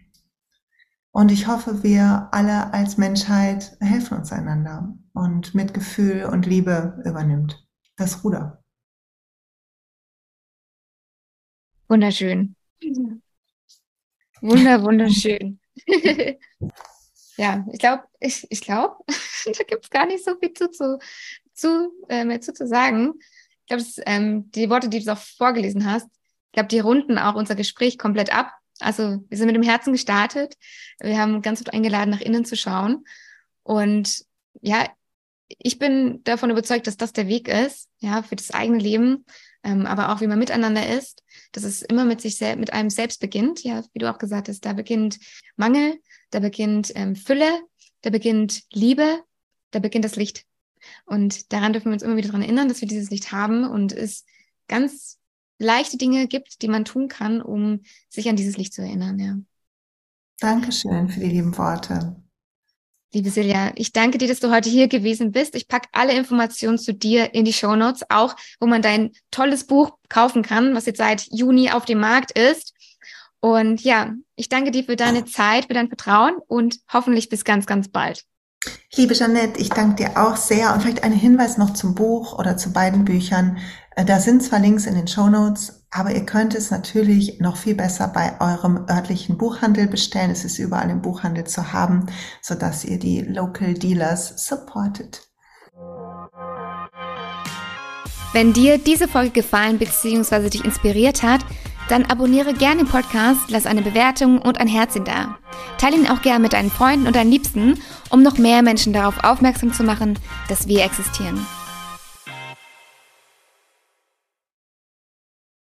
Und ich hoffe, wir alle als Menschheit helfen uns einander und Mitgefühl und Liebe übernimmt das Ruder. Wunderschön. Wunder, wunderschön. ja, ich glaube, ich, ich glaube, da gibt es gar nicht so viel zu, zu, zu, äh, mehr zu, zu sagen. Ich glaube, ähm, die Worte, die du auch vorgelesen hast, glaube, die runden auch unser Gespräch komplett ab. Also wir sind mit dem Herzen gestartet. Wir haben ganz gut eingeladen, nach innen zu schauen. Und ja, ich bin davon überzeugt, dass das der Weg ist, ja, für das eigene Leben, ähm, aber auch wie man miteinander ist, dass es immer mit sich selbst, mit einem selbst beginnt, ja, wie du auch gesagt hast, da beginnt Mangel, da beginnt ähm, Fülle, da beginnt Liebe, da beginnt das Licht. Und daran dürfen wir uns immer wieder daran erinnern, dass wir dieses Licht haben und es ganz leichte Dinge gibt, die man tun kann, um sich an dieses Licht zu erinnern, ja. Dankeschön für die lieben Worte. Liebe Silja, ich danke dir, dass du heute hier gewesen bist. Ich packe alle Informationen zu dir in die Show Notes, auch wo man dein tolles Buch kaufen kann, was jetzt seit Juni auf dem Markt ist. Und ja, ich danke dir für deine Zeit, für dein Vertrauen und hoffentlich bis ganz, ganz bald. Liebe Jeanette, ich danke dir auch sehr und vielleicht ein Hinweis noch zum Buch oder zu beiden Büchern. Äh, da sind zwar Links in den Show Notes, aber ihr könnt es natürlich noch viel besser bei eurem örtlichen Buchhandel bestellen. Es ist überall im Buchhandel zu haben, sodass ihr die Local Dealers supportet. Wenn dir diese Folge gefallen bzw. dich inspiriert hat, dann abonniere gerne den Podcast, lass eine Bewertung und ein Herzchen da. Teile ihn auch gerne mit deinen Freunden und deinen Liebsten, um noch mehr Menschen darauf aufmerksam zu machen, dass wir existieren.